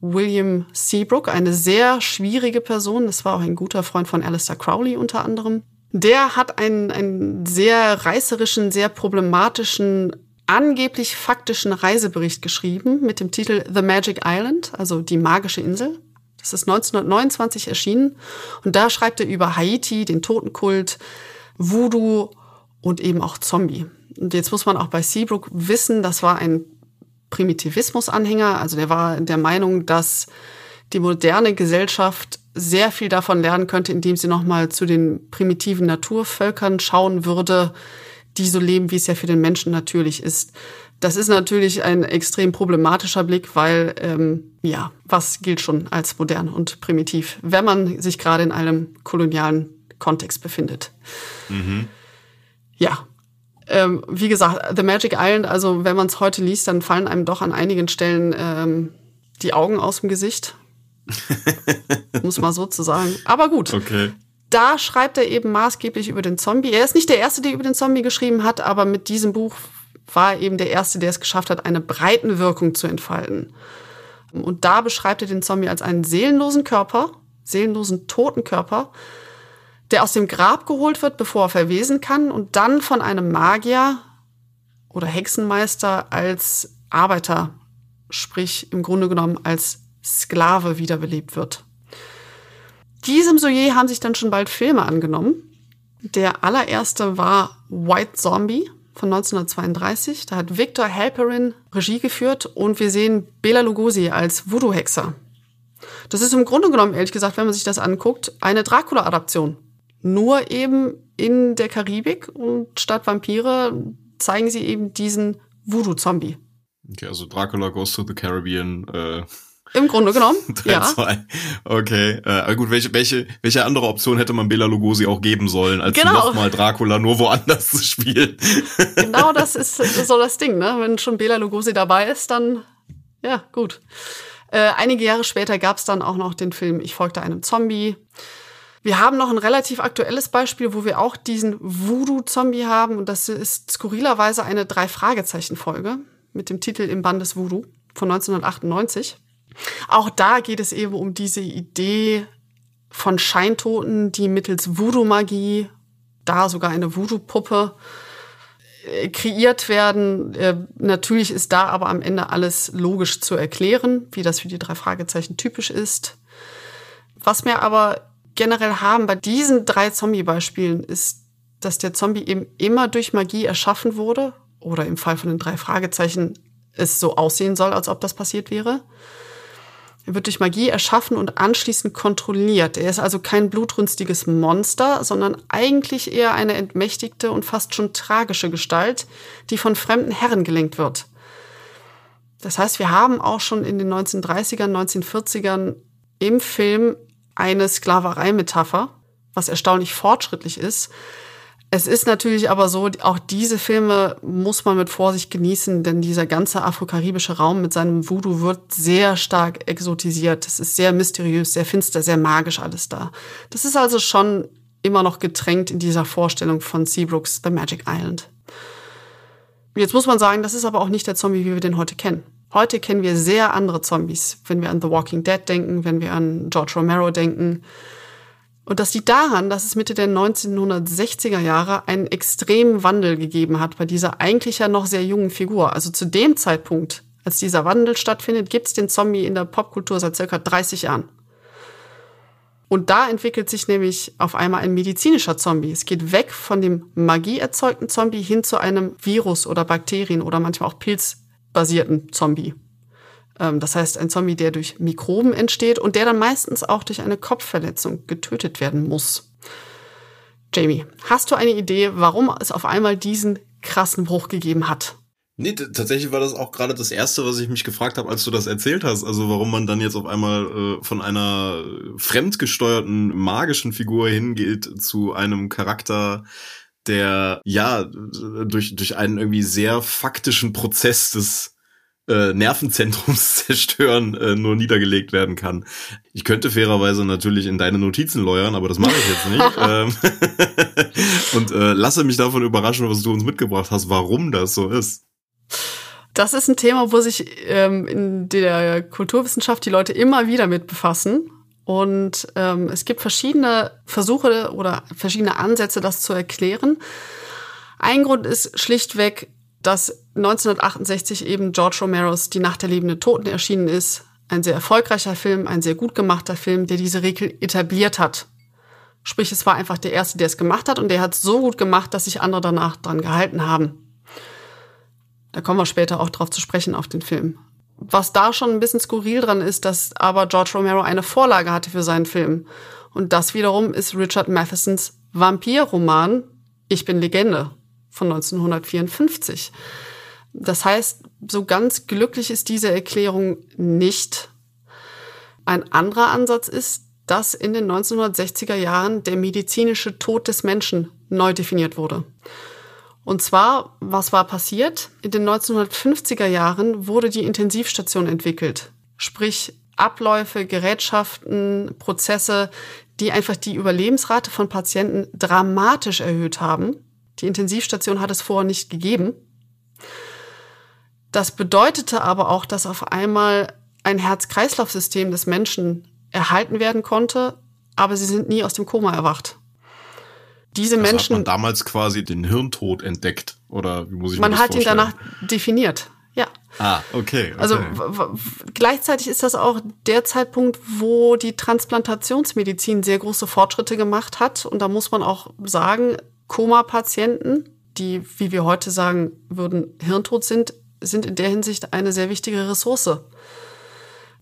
William Seabrook, eine sehr schwierige Person, das war auch ein guter Freund von Alistair Crowley unter anderem, der hat einen, einen sehr reißerischen, sehr problematischen, angeblich faktischen Reisebericht geschrieben mit dem Titel The Magic Island, also die magische Insel. Das ist 1929 erschienen. Und da schreibt er über Haiti, den Totenkult, Voodoo und eben auch Zombie. Und jetzt muss man auch bei Seabrook wissen, das war ein Primitivismus-Anhänger. Also der war der Meinung, dass die moderne Gesellschaft sehr viel davon lernen könnte, indem sie nochmal zu den primitiven Naturvölkern schauen würde, die so leben, wie es ja für den Menschen natürlich ist. Das ist natürlich ein extrem problematischer Blick, weil ähm, ja, was gilt schon als modern und primitiv, wenn man sich gerade in einem kolonialen Kontext befindet. Mhm. Ja, ähm, wie gesagt, The Magic Island, also wenn man es heute liest, dann fallen einem doch an einigen Stellen ähm, die Augen aus dem Gesicht, muss man so zu sagen. Aber gut. Okay. Da schreibt er eben maßgeblich über den Zombie. Er ist nicht der Erste, der über den Zombie geschrieben hat, aber mit diesem Buch war er eben der Erste, der es geschafft hat, eine Breitenwirkung zu entfalten. Und da beschreibt er den Zombie als einen seelenlosen Körper, seelenlosen toten Körper, der aus dem Grab geholt wird, bevor er verwesen kann und dann von einem Magier oder Hexenmeister als Arbeiter, sprich im Grunde genommen als Sklave wiederbelebt wird. Diesem Sujet haben sich dann schon bald Filme angenommen. Der allererste war White Zombie von 1932. Da hat Victor Halperin Regie geführt und wir sehen Bela Lugosi als Voodoo-Hexer. Das ist im Grunde genommen, ehrlich gesagt, wenn man sich das anguckt, eine Dracula-Adaption. Nur eben in der Karibik und statt Vampire zeigen sie eben diesen Voodoo-Zombie. Okay, also Dracula Goes to the Caribbean. Äh, Im Grunde genommen, ja. Zwei. Okay, äh, aber gut, welche, welche, welche andere Option hätte man Bela Lugosi auch geben sollen, als Genau. nochmal Dracula nur woanders zu spielen? Genau das ist so das Ding, ne? Wenn schon Bela Lugosi dabei ist, dann ja, gut. Äh, einige Jahre später gab es dann auch noch den Film Ich folgte einem Zombie. Wir haben noch ein relativ aktuelles Beispiel, wo wir auch diesen Voodoo-Zombie haben. Und das ist skurrilerweise eine Drei-Fragezeichen-Folge mit dem Titel Im Bann des Voodoo von 1998. Auch da geht es eben um diese Idee von Scheintoten, die mittels Voodoo-Magie, da sogar eine Voodoo-Puppe, äh, kreiert werden. Äh, natürlich ist da aber am Ende alles logisch zu erklären, wie das für die drei Fragezeichen typisch ist. Was wir aber generell haben bei diesen drei Zombie-Beispielen ist, dass der Zombie eben immer durch Magie erschaffen wurde oder im Fall von den drei Fragezeichen es so aussehen soll, als ob das passiert wäre. Er wird durch Magie erschaffen und anschließend kontrolliert. Er ist also kein blutrünstiges Monster, sondern eigentlich eher eine entmächtigte und fast schon tragische Gestalt, die von fremden Herren gelenkt wird. Das heißt, wir haben auch schon in den 1930ern, 1940ern im Film eine Sklaverei-Metapher, was erstaunlich fortschrittlich ist. Es ist natürlich aber so, auch diese Filme muss man mit Vorsicht genießen, denn dieser ganze afrokaribische Raum mit seinem Voodoo wird sehr stark exotisiert. Es ist sehr mysteriös, sehr finster, sehr magisch alles da. Das ist also schon immer noch getränkt in dieser Vorstellung von Seabrooks The Magic Island. Jetzt muss man sagen, das ist aber auch nicht der Zombie, wie wir den heute kennen. Heute kennen wir sehr andere Zombies, wenn wir an The Walking Dead denken, wenn wir an George Romero denken. Und das liegt daran, dass es Mitte der 1960er Jahre einen extremen Wandel gegeben hat bei dieser eigentlich ja noch sehr jungen Figur. Also zu dem Zeitpunkt, als dieser Wandel stattfindet, gibt es den Zombie in der Popkultur seit circa 30 Jahren. Und da entwickelt sich nämlich auf einmal ein medizinischer Zombie. Es geht weg von dem magieerzeugten Zombie hin zu einem Virus oder Bakterien oder manchmal auch pilzbasierten Zombie. Ähm, Das heißt, ein Zombie, der durch Mikroben entsteht und der dann meistens auch durch eine Kopfverletzung getötet werden muss. Jamie, hast du eine Idee, warum es auf einmal diesen krassen Bruch gegeben hat? Nee, tatsächlich war das auch gerade das Erste, was ich mich gefragt habe, als du das erzählt hast. Also warum man dann jetzt auf einmal äh, von einer fremdgesteuerten magischen Figur hingeht zu einem Charakter, der ja durch, durch einen irgendwie sehr faktischen Prozess des äh, Nervenzentrums zerstören äh, nur niedergelegt werden kann. Ich könnte fairerweise natürlich in deine Notizen läuern, aber das mache ich jetzt nicht. ähm, und äh, lasse mich davon überraschen, was du uns mitgebracht hast, warum das so ist. Das ist ein Thema, wo sich ähm, in der Kulturwissenschaft die Leute immer wieder mit befassen. Und ähm, es gibt verschiedene Versuche oder verschiedene Ansätze, das zu erklären. Ein Grund ist schlichtweg, dass 1968 eben George Romeros Die Nacht der lebenden Toten erschienen ist. Ein sehr erfolgreicher Film, ein sehr gut gemachter Film, der diese Regel etabliert hat. Sprich, es war einfach der Erste, der es gemacht hat und der hat es so gut gemacht, dass sich andere danach dran gehalten haben. Da kommen wir später auch drauf zu sprechen auf den Film. Was da schon ein bisschen skurril dran ist, dass aber George Romero eine Vorlage hatte für seinen Film. Und das wiederum ist Richard Mathesons Vampirroman Ich bin Legende von 1954. Das heißt, so ganz glücklich ist diese Erklärung nicht. Ein anderer Ansatz ist, dass in den 1960er Jahren der medizinische Tod des Menschen neu definiert wurde. Und zwar, was war passiert? In den 1950er Jahren wurde die Intensivstation entwickelt. Sprich, Abläufe, Gerätschaften, Prozesse, die einfach die Überlebensrate von Patienten dramatisch erhöht haben. Die Intensivstation hat es vorher nicht gegeben. Das bedeutete aber auch, dass auf einmal ein Herz-Kreislauf-System des Menschen erhalten werden konnte, aber sie sind nie aus dem Koma erwacht. Diese Also Menschen. hat man damals quasi den Hirntod entdeckt oder wie muss ich Man das hat ihn danach definiert. Ja. Ah, okay. okay. Also w- w- gleichzeitig ist das auch der Zeitpunkt, wo die Transplantationsmedizin sehr große Fortschritte gemacht hat. Und da muss man auch sagen, Koma-Patienten, die, wie wir heute sagen würden, hirntot sind, sind in der Hinsicht eine sehr wichtige Ressource.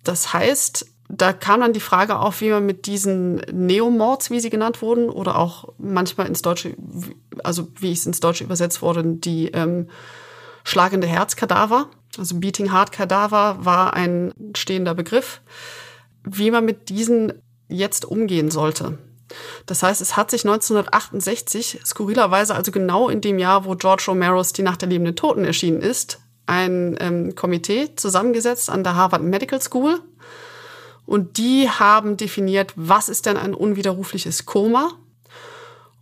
Das heißt, da kam dann die Frage auf, wie man mit diesen Neomords, wie sie genannt wurden, oder auch manchmal ins Deutsche, also wie es ins Deutsche übersetzt wurde, die ähm, schlagende Herzkadaver, Also Beating Heart Cadaver war ein stehender Begriff, wie man mit diesen jetzt umgehen sollte. Das heißt, es hat sich 1968, skurrilerweise also genau in dem Jahr, wo George Romeros Die Nacht der lebenden Toten erschienen ist, ein ähm, Komitee zusammengesetzt an der Harvard Medical School. Und die haben definiert, was ist denn ein unwiderrufliches Koma?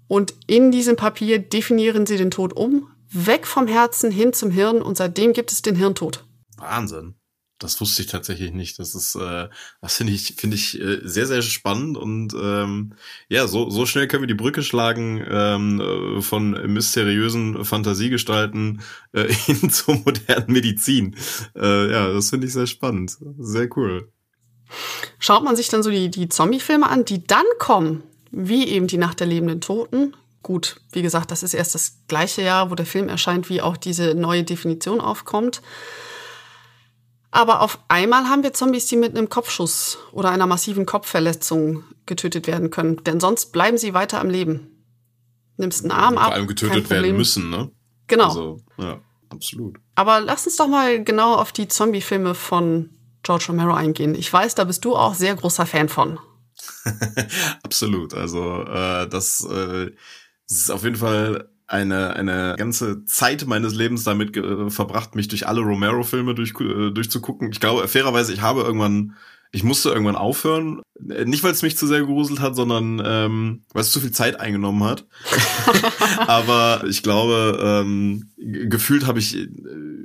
Und in diesem Papier definieren sie den Tod um, weg vom Herzen hin zum Hirn und seitdem gibt es den Hirntod. Wahnsinn. Das wusste ich tatsächlich nicht. Das ist, äh, das finde ich, finde ich äh, sehr, sehr spannend und ähm, ja, so so schnell können wir die Brücke schlagen ähm, äh, von mysteriösen Fantasiegestalten äh, hin zur modernen Medizin. Äh, ja, das finde ich sehr spannend, sehr cool. Schaut man sich dann so die die Zombie-Filme an, die dann kommen, wie eben die Nacht der lebenden Toten. Gut, wie gesagt, das ist erst das gleiche Jahr, wo der Film erscheint, wie auch diese neue Definition aufkommt. Aber auf einmal haben wir Zombies, die mit einem Kopfschuss oder einer massiven Kopfverletzung getötet werden können. Denn sonst bleiben sie weiter am Leben. Nimmst einen Arm Vor ab. Vor allem getötet werden müssen, ne? Genau. Also, ja, absolut. Aber lass uns doch mal genau auf die Zombie-Filme von George Romero eingehen. Ich weiß, da bist du auch sehr großer Fan von. absolut. Also äh, das, äh, das ist auf jeden Fall eine, eine ganze Zeit meines Lebens damit äh, verbracht, mich durch alle Romero-Filme durch, äh, durchzugucken. Ich glaube, fairerweise, ich habe irgendwann, ich musste irgendwann aufhören. Nicht, weil es mich zu sehr geruselt hat, sondern ähm, weil es zu viel Zeit eingenommen hat. Aber ich glaube, ähm, gefühlt habe ich äh,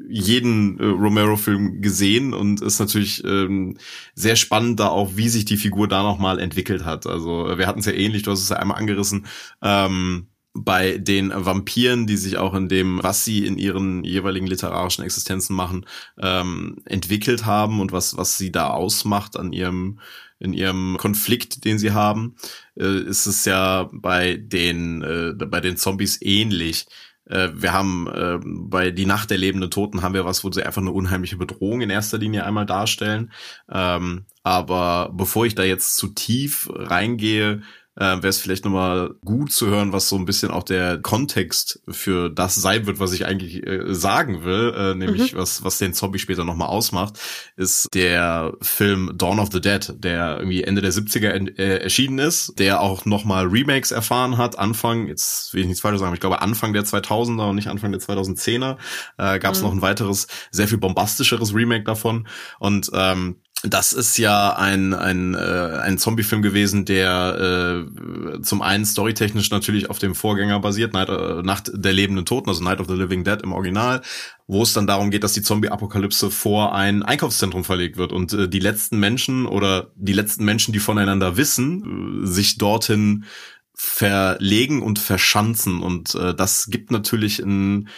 jeden äh, Romero-Film gesehen und ist natürlich ähm, sehr spannend da auch, wie sich die Figur da nochmal entwickelt hat. Also wir hatten es ja ähnlich, du hast es ja einmal angerissen. Ähm, bei den Vampiren, die sich auch in dem, was sie in ihren jeweiligen literarischen Existenzen machen, ähm, entwickelt haben und was, was sie da ausmacht an ihrem, in ihrem Konflikt, den sie haben, äh, ist es ja bei den, äh, bei den Zombies ähnlich. Äh, wir haben äh, bei Die Nacht der lebenden Toten haben wir was, wo sie einfach eine unheimliche Bedrohung in erster Linie einmal darstellen. Ähm, aber bevor ich da jetzt zu tief reingehe, äh, wäre es vielleicht nochmal gut zu hören, was so ein bisschen auch der Kontext für das sein wird, was ich eigentlich äh, sagen will, äh, nämlich mhm. was, was den Zombie später nochmal ausmacht, ist der Film Dawn of the Dead, der irgendwie Ende der 70er äh, erschienen ist, der auch nochmal Remakes erfahren hat, Anfang, jetzt will ich nichts falsch sagen, ich glaube Anfang der 2000er und nicht Anfang der 2010er äh, gab es mhm. noch ein weiteres, sehr viel bombastischeres Remake davon und ähm, das ist ja ein ein äh, ein Zombie-Film gewesen, der äh, zum einen storytechnisch natürlich auf dem Vorgänger basiert, Night, äh, Nacht der lebenden Toten, also Night of the Living Dead im Original, wo es dann darum geht, dass die Zombie-Apokalypse vor ein Einkaufszentrum verlegt wird und äh, die letzten Menschen oder die letzten Menschen, die voneinander wissen, äh, sich dorthin verlegen und verschanzen und äh, das gibt natürlich ein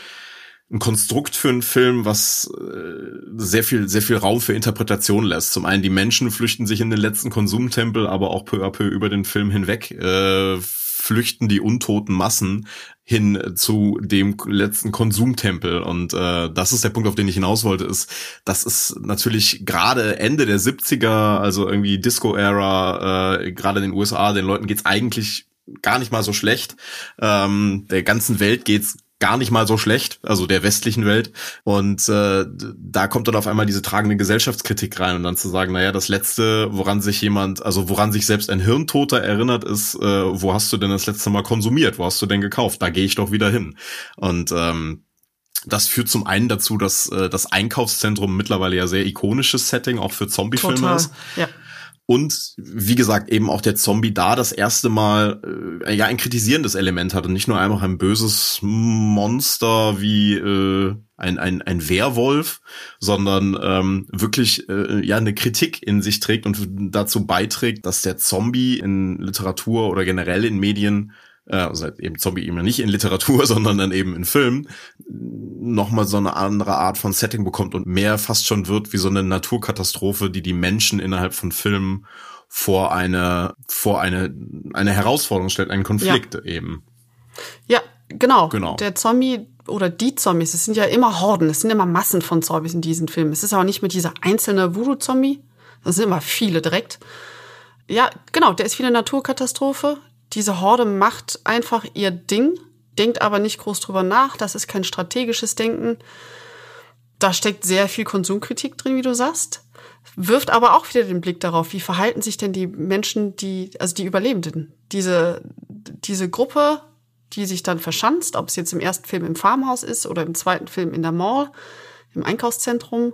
ein Konstrukt für einen Film, was äh, sehr viel, sehr viel Raum für Interpretation lässt. Zum einen die Menschen flüchten sich in den letzten Konsumtempel, aber auch peu à peu über den Film hinweg äh, flüchten die untoten Massen hin zu dem letzten Konsumtempel. Und äh, das ist der Punkt, auf den ich hinaus wollte, ist, das ist natürlich gerade Ende der 70er, also irgendwie Disco-Ära, äh, gerade in den USA, den Leuten geht's eigentlich gar nicht mal so schlecht. Ähm, der ganzen Welt geht's gar nicht mal so schlecht, also der westlichen Welt. Und äh, da kommt dann auf einmal diese tragende Gesellschaftskritik rein und dann zu sagen, naja, das Letzte, woran sich jemand, also woran sich selbst ein Hirntoter erinnert, ist, äh, wo hast du denn das letzte Mal konsumiert? Wo hast du denn gekauft? Da gehe ich doch wieder hin. Und ähm, das führt zum einen dazu, dass äh, das Einkaufszentrum mittlerweile ja sehr ikonisches Setting auch für Zombiefilme ist. Ja. Und wie gesagt, eben auch der Zombie da das erste Mal äh, ja ein kritisierendes Element hatte. Nicht nur einfach ein böses Monster wie äh, ein, ein, ein Werwolf, sondern ähm, wirklich äh, ja eine Kritik in sich trägt und dazu beiträgt, dass der Zombie in Literatur oder generell in Medien äh, also eben Zombie eben nicht in Literatur, sondern dann eben in Filmen, nochmal so eine andere Art von Setting bekommt und mehr fast schon wird wie so eine Naturkatastrophe, die die Menschen innerhalb von Filmen vor eine, vor eine, eine Herausforderung stellt, einen Konflikt ja. eben. Ja, genau. genau. Der Zombie oder die Zombies, es sind ja immer Horden, es sind immer Massen von Zombies in diesen Filmen. Es ist auch nicht mehr dieser einzelne Voodoo-Zombie, das sind immer viele direkt. Ja, genau, der ist wie eine Naturkatastrophe diese Horde macht einfach ihr Ding, denkt aber nicht groß drüber nach. Das ist kein strategisches Denken. Da steckt sehr viel Konsumkritik drin, wie du sagst. Wirft aber auch wieder den Blick darauf, wie verhalten sich denn die Menschen, die, also die Überlebenden. Diese, diese Gruppe, die sich dann verschanzt, ob es jetzt im ersten Film im Farmhaus ist oder im zweiten Film in der Mall, im Einkaufszentrum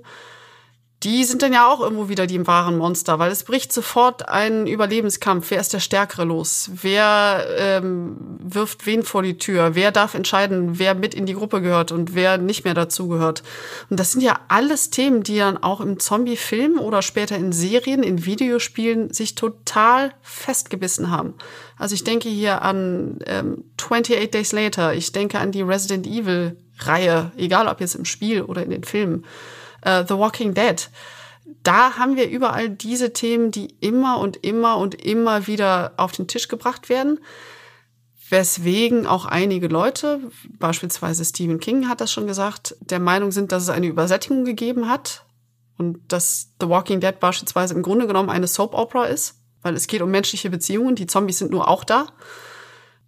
die sind dann ja auch irgendwo wieder die wahren Monster, weil es bricht sofort ein Überlebenskampf. Wer ist der Stärkere los? Wer ähm, wirft wen vor die Tür? Wer darf entscheiden, wer mit in die Gruppe gehört und wer nicht mehr dazu gehört? Und das sind ja alles Themen, die dann auch im Zombie-Film oder später in Serien, in Videospielen sich total festgebissen haben. Also ich denke hier an ähm, 28 Days Later, ich denke an die Resident Evil-Reihe, egal ob jetzt im Spiel oder in den Filmen äh, The Walking Dead. Da haben wir überall diese Themen, die immer und immer und immer wieder auf den Tisch gebracht werden. Weswegen auch einige Leute, beispielsweise Stephen King hat das schon gesagt, der Meinung sind, dass es eine Übersättigung gegeben hat und dass The Walking Dead beispielsweise im Grunde genommen eine Soap Opera ist, weil es geht um menschliche Beziehungen, die Zombies sind nur auch da.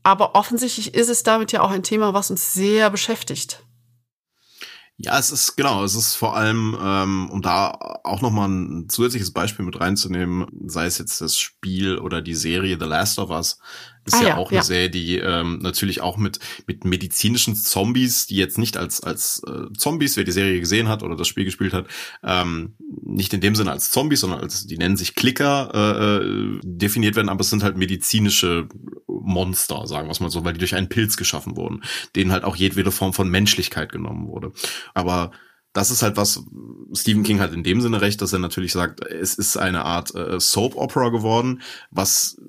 Aber offensichtlich ist es damit ja auch ein Thema, was uns sehr beschäftigt. Ja, es ist genau, es ist vor allem, ähm, um da auch nochmal ein zusätzliches Beispiel mit reinzunehmen, sei es jetzt das Spiel oder die Serie The Last of Us, ist ah, ja, ja, auch eine ja. Serie, die ähm, natürlich auch mit mit medizinischen Zombies, die jetzt nicht als als äh, Zombies, wer die Serie gesehen hat oder das Spiel gespielt hat, ähm, nicht in dem Sinne als Zombies, sondern als die nennen sich Klicker äh, äh definiert werden, aber es sind halt medizinische Monster, sagen wir es mal so, weil die durch einen Pilz geschaffen wurden, denen halt auch jedwede Form von Menschlichkeit genommen wurde. Aber das ist halt was, Stephen King hat in dem Sinne recht, dass er natürlich sagt, es ist eine Art äh, Soap Opera geworden, was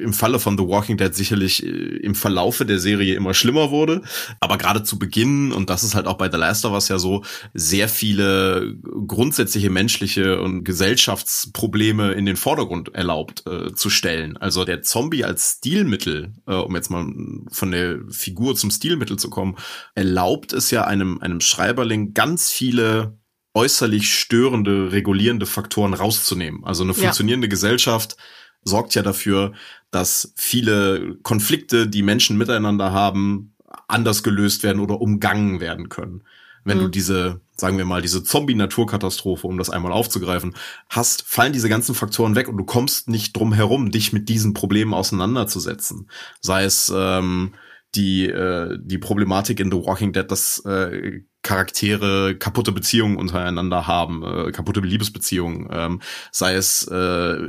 im Falle von The Walking Dead sicherlich äh, im Verlaufe der Serie immer schlimmer wurde. Aber gerade zu Beginn, und das ist halt auch bei The Last of Us ja so, sehr viele grundsätzliche menschliche und Gesellschaftsprobleme in den Vordergrund erlaubt äh, zu stellen. Also der Zombie als Stilmittel, äh, um jetzt mal von der Figur zum Stilmittel zu kommen, erlaubt es ja einem, einem Schreiberling ganz viel viele äußerlich störende, regulierende Faktoren rauszunehmen. Also eine funktionierende ja. Gesellschaft sorgt ja dafür, dass viele Konflikte, die Menschen miteinander haben, anders gelöst werden oder umgangen werden können. Wenn mhm. du diese, sagen wir mal, diese Zombie-Naturkatastrophe, um das einmal aufzugreifen, hast, fallen diese ganzen Faktoren weg und du kommst nicht drum herum, dich mit diesen Problemen auseinanderzusetzen. Sei es ähm, die, äh, die Problematik in The Walking Dead, dass äh, Charaktere kaputte Beziehungen untereinander haben, äh, kaputte Liebesbeziehungen, ähm, sei es äh,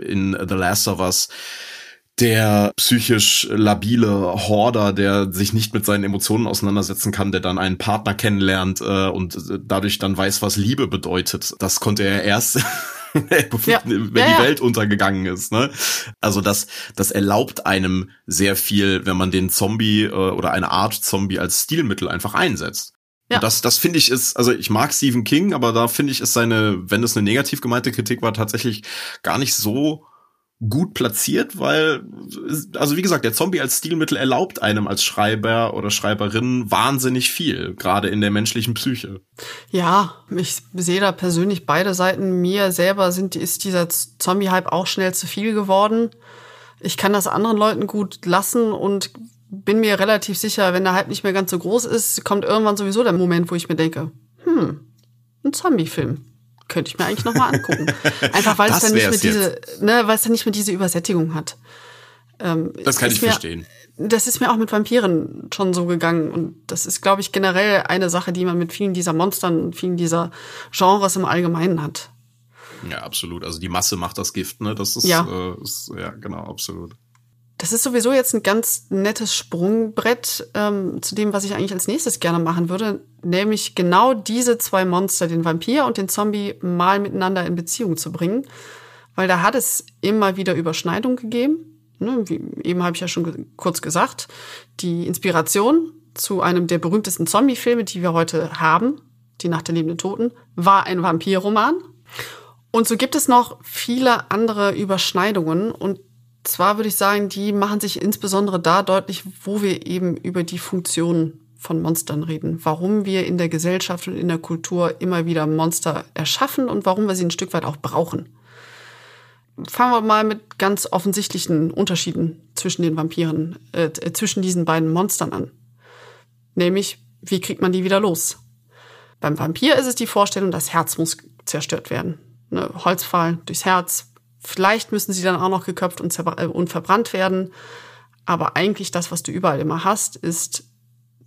in The Last of Us der psychisch labile Horder, der sich nicht mit seinen Emotionen auseinandersetzen kann, der dann einen Partner kennenlernt äh, und dadurch dann weiß, was Liebe bedeutet. Das konnte er erst ja. wenn ja, die Welt untergegangen ist. Ne? Also das, das erlaubt einem sehr viel, wenn man den Zombie äh, oder eine Art Zombie als Stilmittel einfach einsetzt. Ja. Und das, das finde ich ist, also ich mag Stephen King, aber da finde ich ist seine, wenn es eine negativ gemeinte Kritik war, tatsächlich gar nicht so gut platziert, weil, also wie gesagt, der Zombie als Stilmittel erlaubt einem als Schreiber oder Schreiberin wahnsinnig viel, gerade in der menschlichen Psyche. Ja, ich sehe da persönlich beide Seiten. Mir selber sind, ist dieser Zombie-Hype auch schnell zu viel geworden. Ich kann das anderen Leuten gut lassen und bin mir relativ sicher, wenn der Hype nicht mehr ganz so groß ist, kommt irgendwann sowieso der Moment, wo ich mir denke, hm, ein Zombie-Film könnte ich mir eigentlich noch mal angucken. Einfach weil es dann nicht mehr diese, ne, weil es dann nicht mehr diese Übersättigung hat. Ähm, das kann ich mir, verstehen. Das ist mir auch mit Vampiren schon so gegangen und das ist, glaube ich, generell eine Sache, die man mit vielen dieser Monstern und vielen dieser Genres im Allgemeinen hat. Ja, absolut. Also die Masse macht das Gift, ne? Das ist ja, äh, ist, ja genau, absolut. Das ist sowieso jetzt ein ganz nettes Sprungbrett ähm, zu dem, was ich eigentlich als nächstes gerne machen würde, nämlich genau diese zwei Monster, den Vampir und den Zombie, mal miteinander in Beziehung zu bringen. Weil da hat es immer wieder Überschneidungen gegeben. Ne, wie eben habe ich ja schon kurz gesagt. Die Inspiration zu einem der berühmtesten Zombie-Filme, die wir heute haben, Die Nacht der lebenden Toten, war ein Vampirroman. Und so gibt es noch viele andere Überschneidungen und zwar würde ich sagen, die machen sich insbesondere da deutlich, wo wir eben über die Funktion von Monstern reden. Warum wir in der Gesellschaft und in der Kultur immer wieder Monster erschaffen und warum wir sie ein Stück weit auch brauchen. Fangen wir mal mit ganz offensichtlichen Unterschieden zwischen den Vampiren, äh, zwischen diesen beiden Monstern an. Nämlich, wie kriegt man die wieder los? Beim Vampir ist es die Vorstellung, das Herz muss zerstört werden. Ne, Holzpfahl durchs Herz. Vielleicht müssen sie dann auch noch geköpft und, äh, und verbrannt werden. Aber eigentlich das, was du überall immer hast, ist,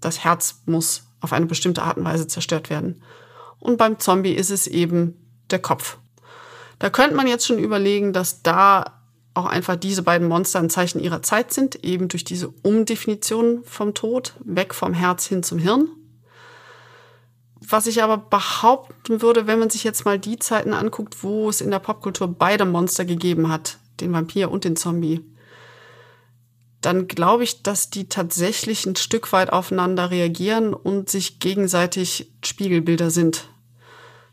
das Herz muss auf eine bestimmte Art und Weise zerstört werden. Und beim Zombie ist es eben der Kopf. Da könnte man jetzt schon überlegen, dass da auch einfach diese beiden Monster ein Zeichen ihrer Zeit sind, eben durch diese Umdefinition vom Tod, weg vom Herz hin zum Hirn. Was ich aber behaupten würde, wenn man sich jetzt mal die Zeiten anguckt, wo es in der Popkultur beide Monster gegeben hat, den Vampir und den Zombie, dann glaube ich, dass die tatsächlich ein Stück weit aufeinander reagieren und sich gegenseitig Spiegelbilder sind.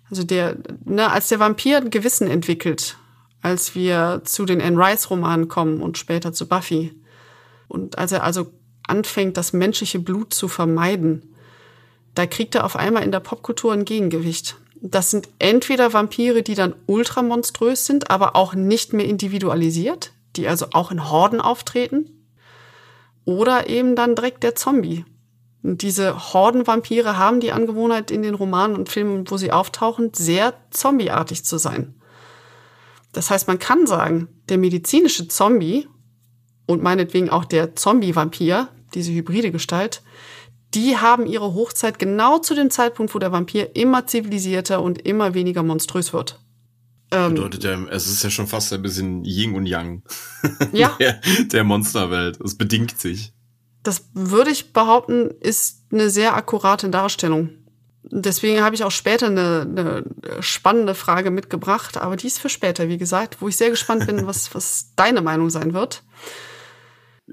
Also der, ne, als der Vampir ein Gewissen entwickelt, als wir zu den Anne Rice Romanen kommen und später zu Buffy, und als er also anfängt, das menschliche Blut zu vermeiden, da kriegt er auf einmal in der Popkultur ein Gegengewicht. Das sind entweder Vampire, die dann ultramonströs sind, aber auch nicht mehr individualisiert, die also auch in Horden auftreten, oder eben dann direkt der Zombie. Und diese Hordenvampire haben die Angewohnheit in den Romanen und Filmen, wo sie auftauchen, sehr zombieartig zu sein. Das heißt, man kann sagen, der medizinische Zombie und meinetwegen auch der Zombie-Vampir, diese hybride Gestalt, die haben ihre Hochzeit genau zu dem Zeitpunkt, wo der Vampir immer zivilisierter und immer weniger monströs wird. Ähm, Bedeutet ja, es ist ja schon fast ein bisschen Yin und Yang ja. der, der Monsterwelt. Es bedingt sich. Das würde ich behaupten, ist eine sehr akkurate Darstellung. Deswegen habe ich auch später eine, eine spannende Frage mitgebracht, aber die ist für später, wie gesagt, wo ich sehr gespannt bin, was, was deine Meinung sein wird.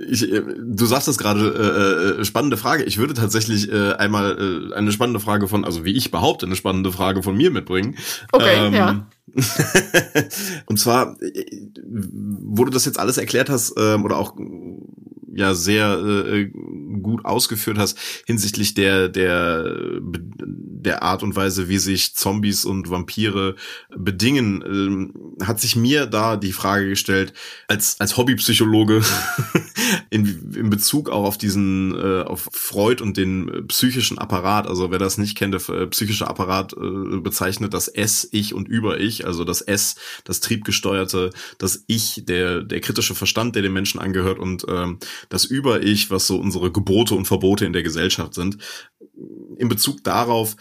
Ich, äh, du sagst das gerade, äh, äh, spannende Frage. Ich würde tatsächlich äh, einmal äh, eine spannende Frage von, also wie ich behaupte, eine spannende Frage von mir mitbringen. Okay, ähm, ja. und zwar, äh, wo du das jetzt alles erklärt hast, ähm, oder auch ja sehr äh, gut ausgeführt hast hinsichtlich der der der Art und Weise, wie sich Zombies und Vampire bedingen, ähm, hat sich mir da die Frage gestellt als als Hobbypsychologe in, in Bezug auch auf diesen äh, auf Freud und den psychischen Apparat. Also wer das nicht kennt, der äh, psychische Apparat äh, bezeichnet das S, Ich und Über-Ich, also das S, das triebgesteuerte, das Ich, der der kritische Verstand, der dem Menschen angehört. Und ähm, das Über-Ich, was so unsere Gebote und Verbote in der Gesellschaft sind, in Bezug darauf,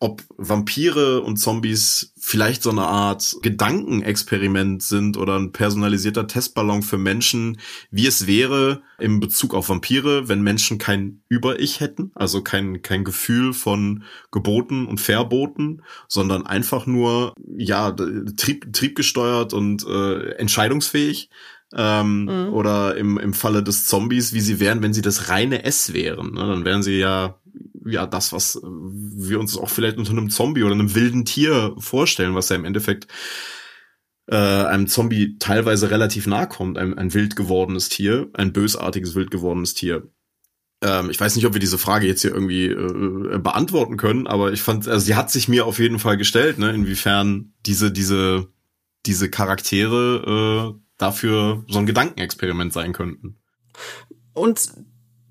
ob Vampire und Zombies vielleicht so eine Art Gedankenexperiment sind oder ein personalisierter Testballon für Menschen, wie es wäre in Bezug auf Vampire, wenn Menschen kein Über-Ich hätten, also kein, kein Gefühl von Geboten und Verboten, sondern einfach nur, ja, trieb, triebgesteuert und äh, entscheidungsfähig ähm, mhm. Oder im, im Falle des Zombies, wie sie wären, wenn sie das reine S wären. Ne? Dann wären sie ja ja das, was wir uns auch vielleicht unter einem Zombie oder einem wilden Tier vorstellen, was ja im Endeffekt äh, einem Zombie teilweise relativ nahe kommt, ein, ein wild gewordenes Tier, ein bösartiges wild gewordenes Tier. Ähm, ich weiß nicht, ob wir diese Frage jetzt hier irgendwie äh, beantworten können, aber ich fand, also sie hat sich mir auf jeden Fall gestellt, ne, inwiefern diese diese diese Charaktere äh, dafür so ein Gedankenexperiment sein könnten. Und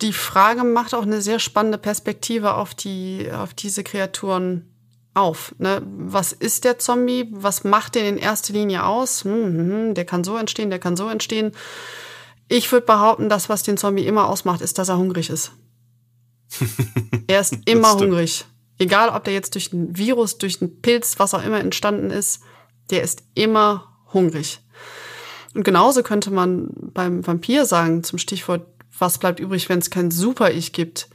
die Frage macht auch eine sehr spannende Perspektive auf die, auf diese Kreaturen auf. Ne? Was ist der Zombie? Was macht den in erster Linie aus? Hm, hm, hm, der kann so entstehen, der kann so entstehen. Ich würde behaupten, das, was den Zombie immer ausmacht, ist, dass er hungrig ist. er ist immer hungrig. Egal, ob der jetzt durch ein Virus, durch einen Pilz, was auch immer entstanden ist, der ist immer hungrig. Und genauso könnte man beim Vampir sagen, zum Stichwort, was bleibt übrig, wenn es kein Super-Ich gibt.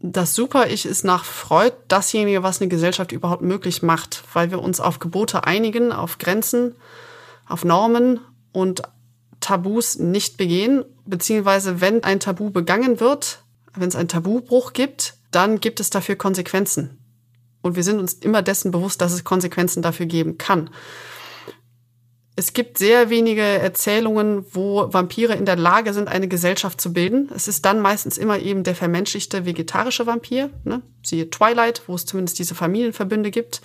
Das Super-Ich ist nach Freud dasjenige, was eine Gesellschaft überhaupt möglich macht, weil wir uns auf Gebote einigen, auf Grenzen, auf Normen und Tabus nicht begehen, beziehungsweise wenn ein Tabu begangen wird, wenn es einen Tabubruch gibt, dann gibt es dafür Konsequenzen. Und wir sind uns immer dessen bewusst, dass es Konsequenzen dafür geben kann. Es gibt sehr wenige Erzählungen, wo Vampire in der Lage sind, eine Gesellschaft zu bilden. Es ist dann meistens immer eben der vermenschlichte vegetarische Vampir, ne? siehe Twilight, wo es zumindest diese Familienverbünde gibt.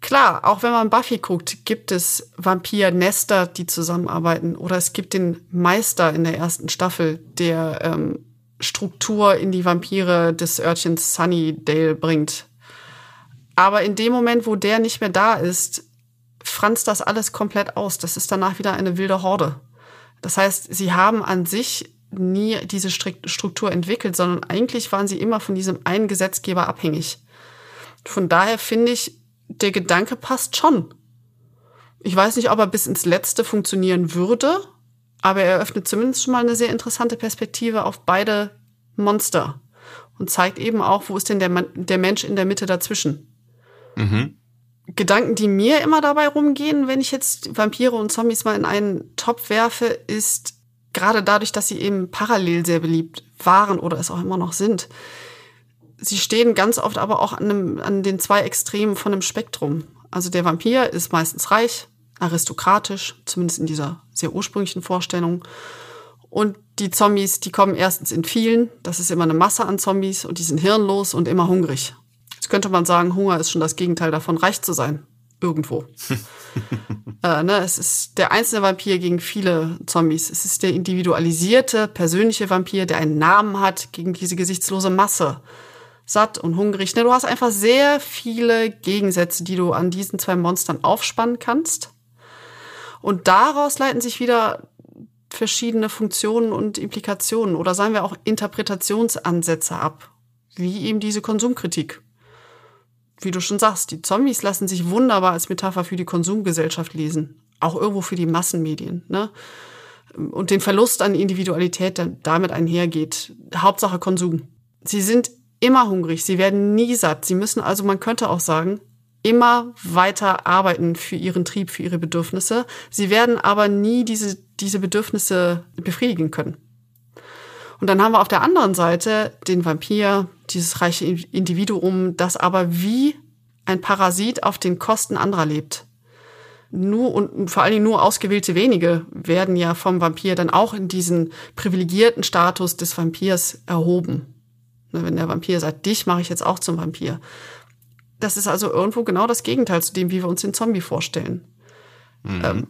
Klar, auch wenn man Buffy guckt, gibt es Vampir-Nester, die zusammenarbeiten. Oder es gibt den Meister in der ersten Staffel, der ähm, Struktur in die Vampire des Örtchens Sunnydale bringt. Aber in dem Moment, wo der nicht mehr da ist, franzt das alles komplett aus. Das ist danach wieder eine wilde Horde. Das heißt, sie haben an sich nie diese Struktur entwickelt, sondern eigentlich waren sie immer von diesem einen Gesetzgeber abhängig. Von daher finde ich, der Gedanke passt schon. Ich weiß nicht, ob er bis ins Letzte funktionieren würde, aber er eröffnet zumindest schon mal eine sehr interessante Perspektive auf beide Monster und zeigt eben auch, wo ist denn der, der Mensch in der Mitte dazwischen. Mhm. Gedanken, die mir immer dabei rumgehen, wenn ich jetzt Vampire und Zombies mal in einen Topf werfe, ist gerade dadurch, dass sie eben parallel sehr beliebt waren oder es auch immer noch sind. Sie stehen ganz oft aber auch an, einem, an den zwei Extremen von einem Spektrum. Also der Vampir ist meistens reich, aristokratisch, zumindest in dieser sehr ursprünglichen Vorstellung. Und die Zombies, die kommen erstens in vielen, das ist immer eine Masse an Zombies und die sind hirnlos und immer hungrig. Jetzt könnte man sagen, Hunger ist schon das Gegenteil davon, reich zu sein. Irgendwo. äh, ne, es ist der einzelne Vampir gegen viele Zombies. Es ist der individualisierte, persönliche Vampir, der einen Namen hat gegen diese gesichtslose Masse. Satt und hungrig. Ne, du hast einfach sehr viele Gegensätze, die du an diesen zwei Monstern aufspannen kannst. Und daraus leiten sich wieder verschiedene Funktionen und Implikationen oder sagen wir auch Interpretationsansätze ab, wie eben diese Konsumkritik wie du schon sagst, die Zombies lassen sich wunderbar als Metapher für die Konsumgesellschaft lesen. Auch irgendwo für die Massenmedien. Ne? Und den Verlust an Individualität, der damit einhergeht. Hauptsache Konsum. Sie sind immer hungrig, sie werden nie satt. Sie müssen also, man könnte auch sagen, immer weiter arbeiten für ihren Trieb, für ihre Bedürfnisse. Sie werden aber nie diese, diese Bedürfnisse befriedigen können. Und dann haben wir auf der anderen Seite den Vampir, dieses reiche Individuum, das aber wie ein Parasit auf den Kosten anderer lebt. Nur und vor allen Dingen nur ausgewählte wenige werden ja vom Vampir dann auch in diesen privilegierten Status des Vampirs erhoben. Ne, wenn der Vampir sagt, dich mache ich jetzt auch zum Vampir. Das ist also irgendwo genau das Gegenteil zu dem, wie wir uns den Zombie vorstellen. Mhm. Ähm,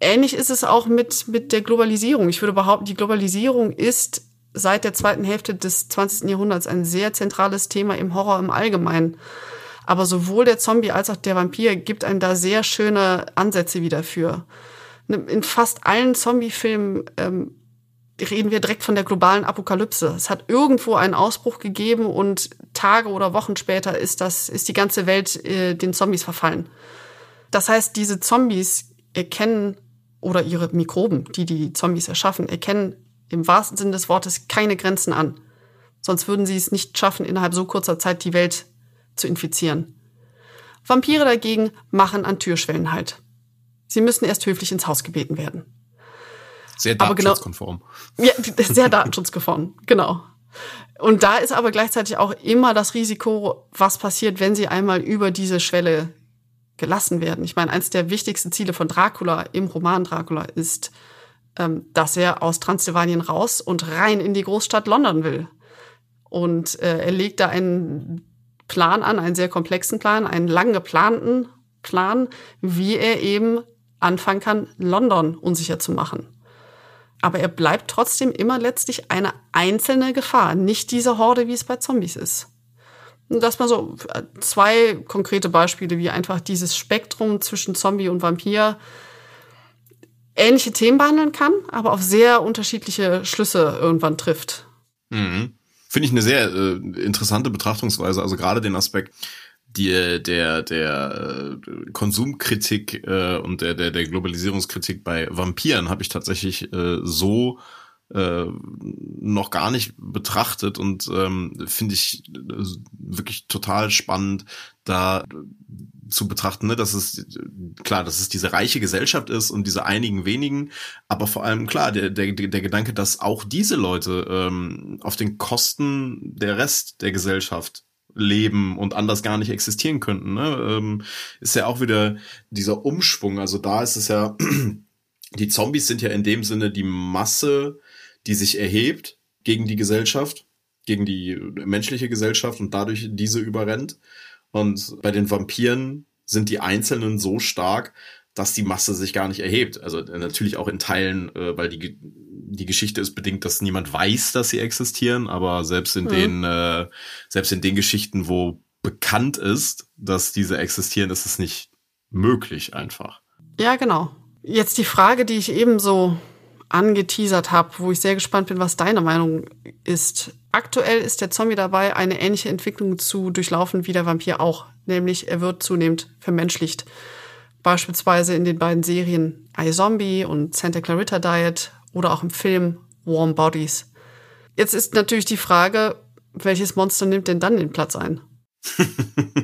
ähnlich ist es auch mit, mit der Globalisierung. Ich würde behaupten, die Globalisierung ist seit der zweiten Hälfte des 20. Jahrhunderts ein sehr zentrales Thema im Horror im Allgemeinen. Aber sowohl der Zombie als auch der Vampir gibt einem da sehr schöne Ansätze wieder für. Ne, in fast allen Zombie-Filmen ähm, reden wir direkt von der globalen Apokalypse. Es hat irgendwo einen Ausbruch gegeben und Tage oder Wochen später ist das, ist die ganze Welt äh, den Zombies verfallen. Das heißt, diese Zombies erkennen oder ihre Mikroben, die die Zombies erschaffen, erkennen im wahrsten Sinne des Wortes keine Grenzen an. Sonst würden sie es nicht schaffen, innerhalb so kurzer Zeit die Welt zu infizieren. Vampire dagegen machen an Türschwellen halt. Sie müssen erst höflich ins Haus gebeten werden. Sehr genau datenschutzkonform. Genau, ja, sehr datenschutzkonform, genau. Und da ist aber gleichzeitig auch immer das Risiko, was passiert, wenn sie einmal über diese Schwelle gelassen werden. Ich meine, eines der wichtigsten Ziele von Dracula im Roman Dracula ist, dass er aus Transsilvanien raus und rein in die Großstadt London will. Und äh, er legt da einen Plan an, einen sehr komplexen Plan, einen lang geplanten Plan, wie er eben anfangen kann, London unsicher zu machen. Aber er bleibt trotzdem immer letztlich eine einzelne Gefahr, nicht diese Horde, wie es bei Zombies ist. Das mal so äh, zwei konkrete Beispiele, wie einfach dieses Spektrum zwischen Zombie und Vampir ähnliche Themen behandeln kann, aber auf sehr unterschiedliche Schlüsse irgendwann trifft. Mhm. Finde ich eine sehr äh, interessante Betrachtungsweise. Also gerade den Aspekt, die, der, der äh, Konsumkritik äh, und der, der, der Globalisierungskritik bei Vampiren habe ich tatsächlich äh, so äh, noch gar nicht betrachtet und ähm, finde ich äh, wirklich total spannend, da zu betrachten, ne, dass es klar, dass es diese reiche Gesellschaft ist und diese einigen wenigen, aber vor allem klar, der, der, der Gedanke, dass auch diese Leute ähm, auf den Kosten der Rest der Gesellschaft leben und anders gar nicht existieren könnten, ne, ähm, ist ja auch wieder dieser Umschwung. Also da ist es ja, die Zombies sind ja in dem Sinne die Masse, die sich erhebt gegen die Gesellschaft, gegen die menschliche Gesellschaft und dadurch diese überrennt. Und bei den Vampiren sind die Einzelnen so stark, dass die Masse sich gar nicht erhebt. Also äh, natürlich auch in Teilen, äh, weil die, die Geschichte ist bedingt, dass niemand weiß, dass sie existieren, aber selbst in mhm. den, äh, selbst in den Geschichten, wo bekannt ist, dass diese existieren, ist es nicht möglich einfach. Ja, genau. Jetzt die Frage, die ich eben so angeteasert habe, wo ich sehr gespannt bin, was deine Meinung ist. Aktuell ist der Zombie dabei, eine ähnliche Entwicklung zu durchlaufen wie der Vampir auch, nämlich er wird zunehmend vermenschlicht. Beispielsweise in den beiden Serien iZombie und Santa Clarita Diet oder auch im Film Warm Bodies. Jetzt ist natürlich die Frage, welches Monster nimmt denn dann den Platz ein?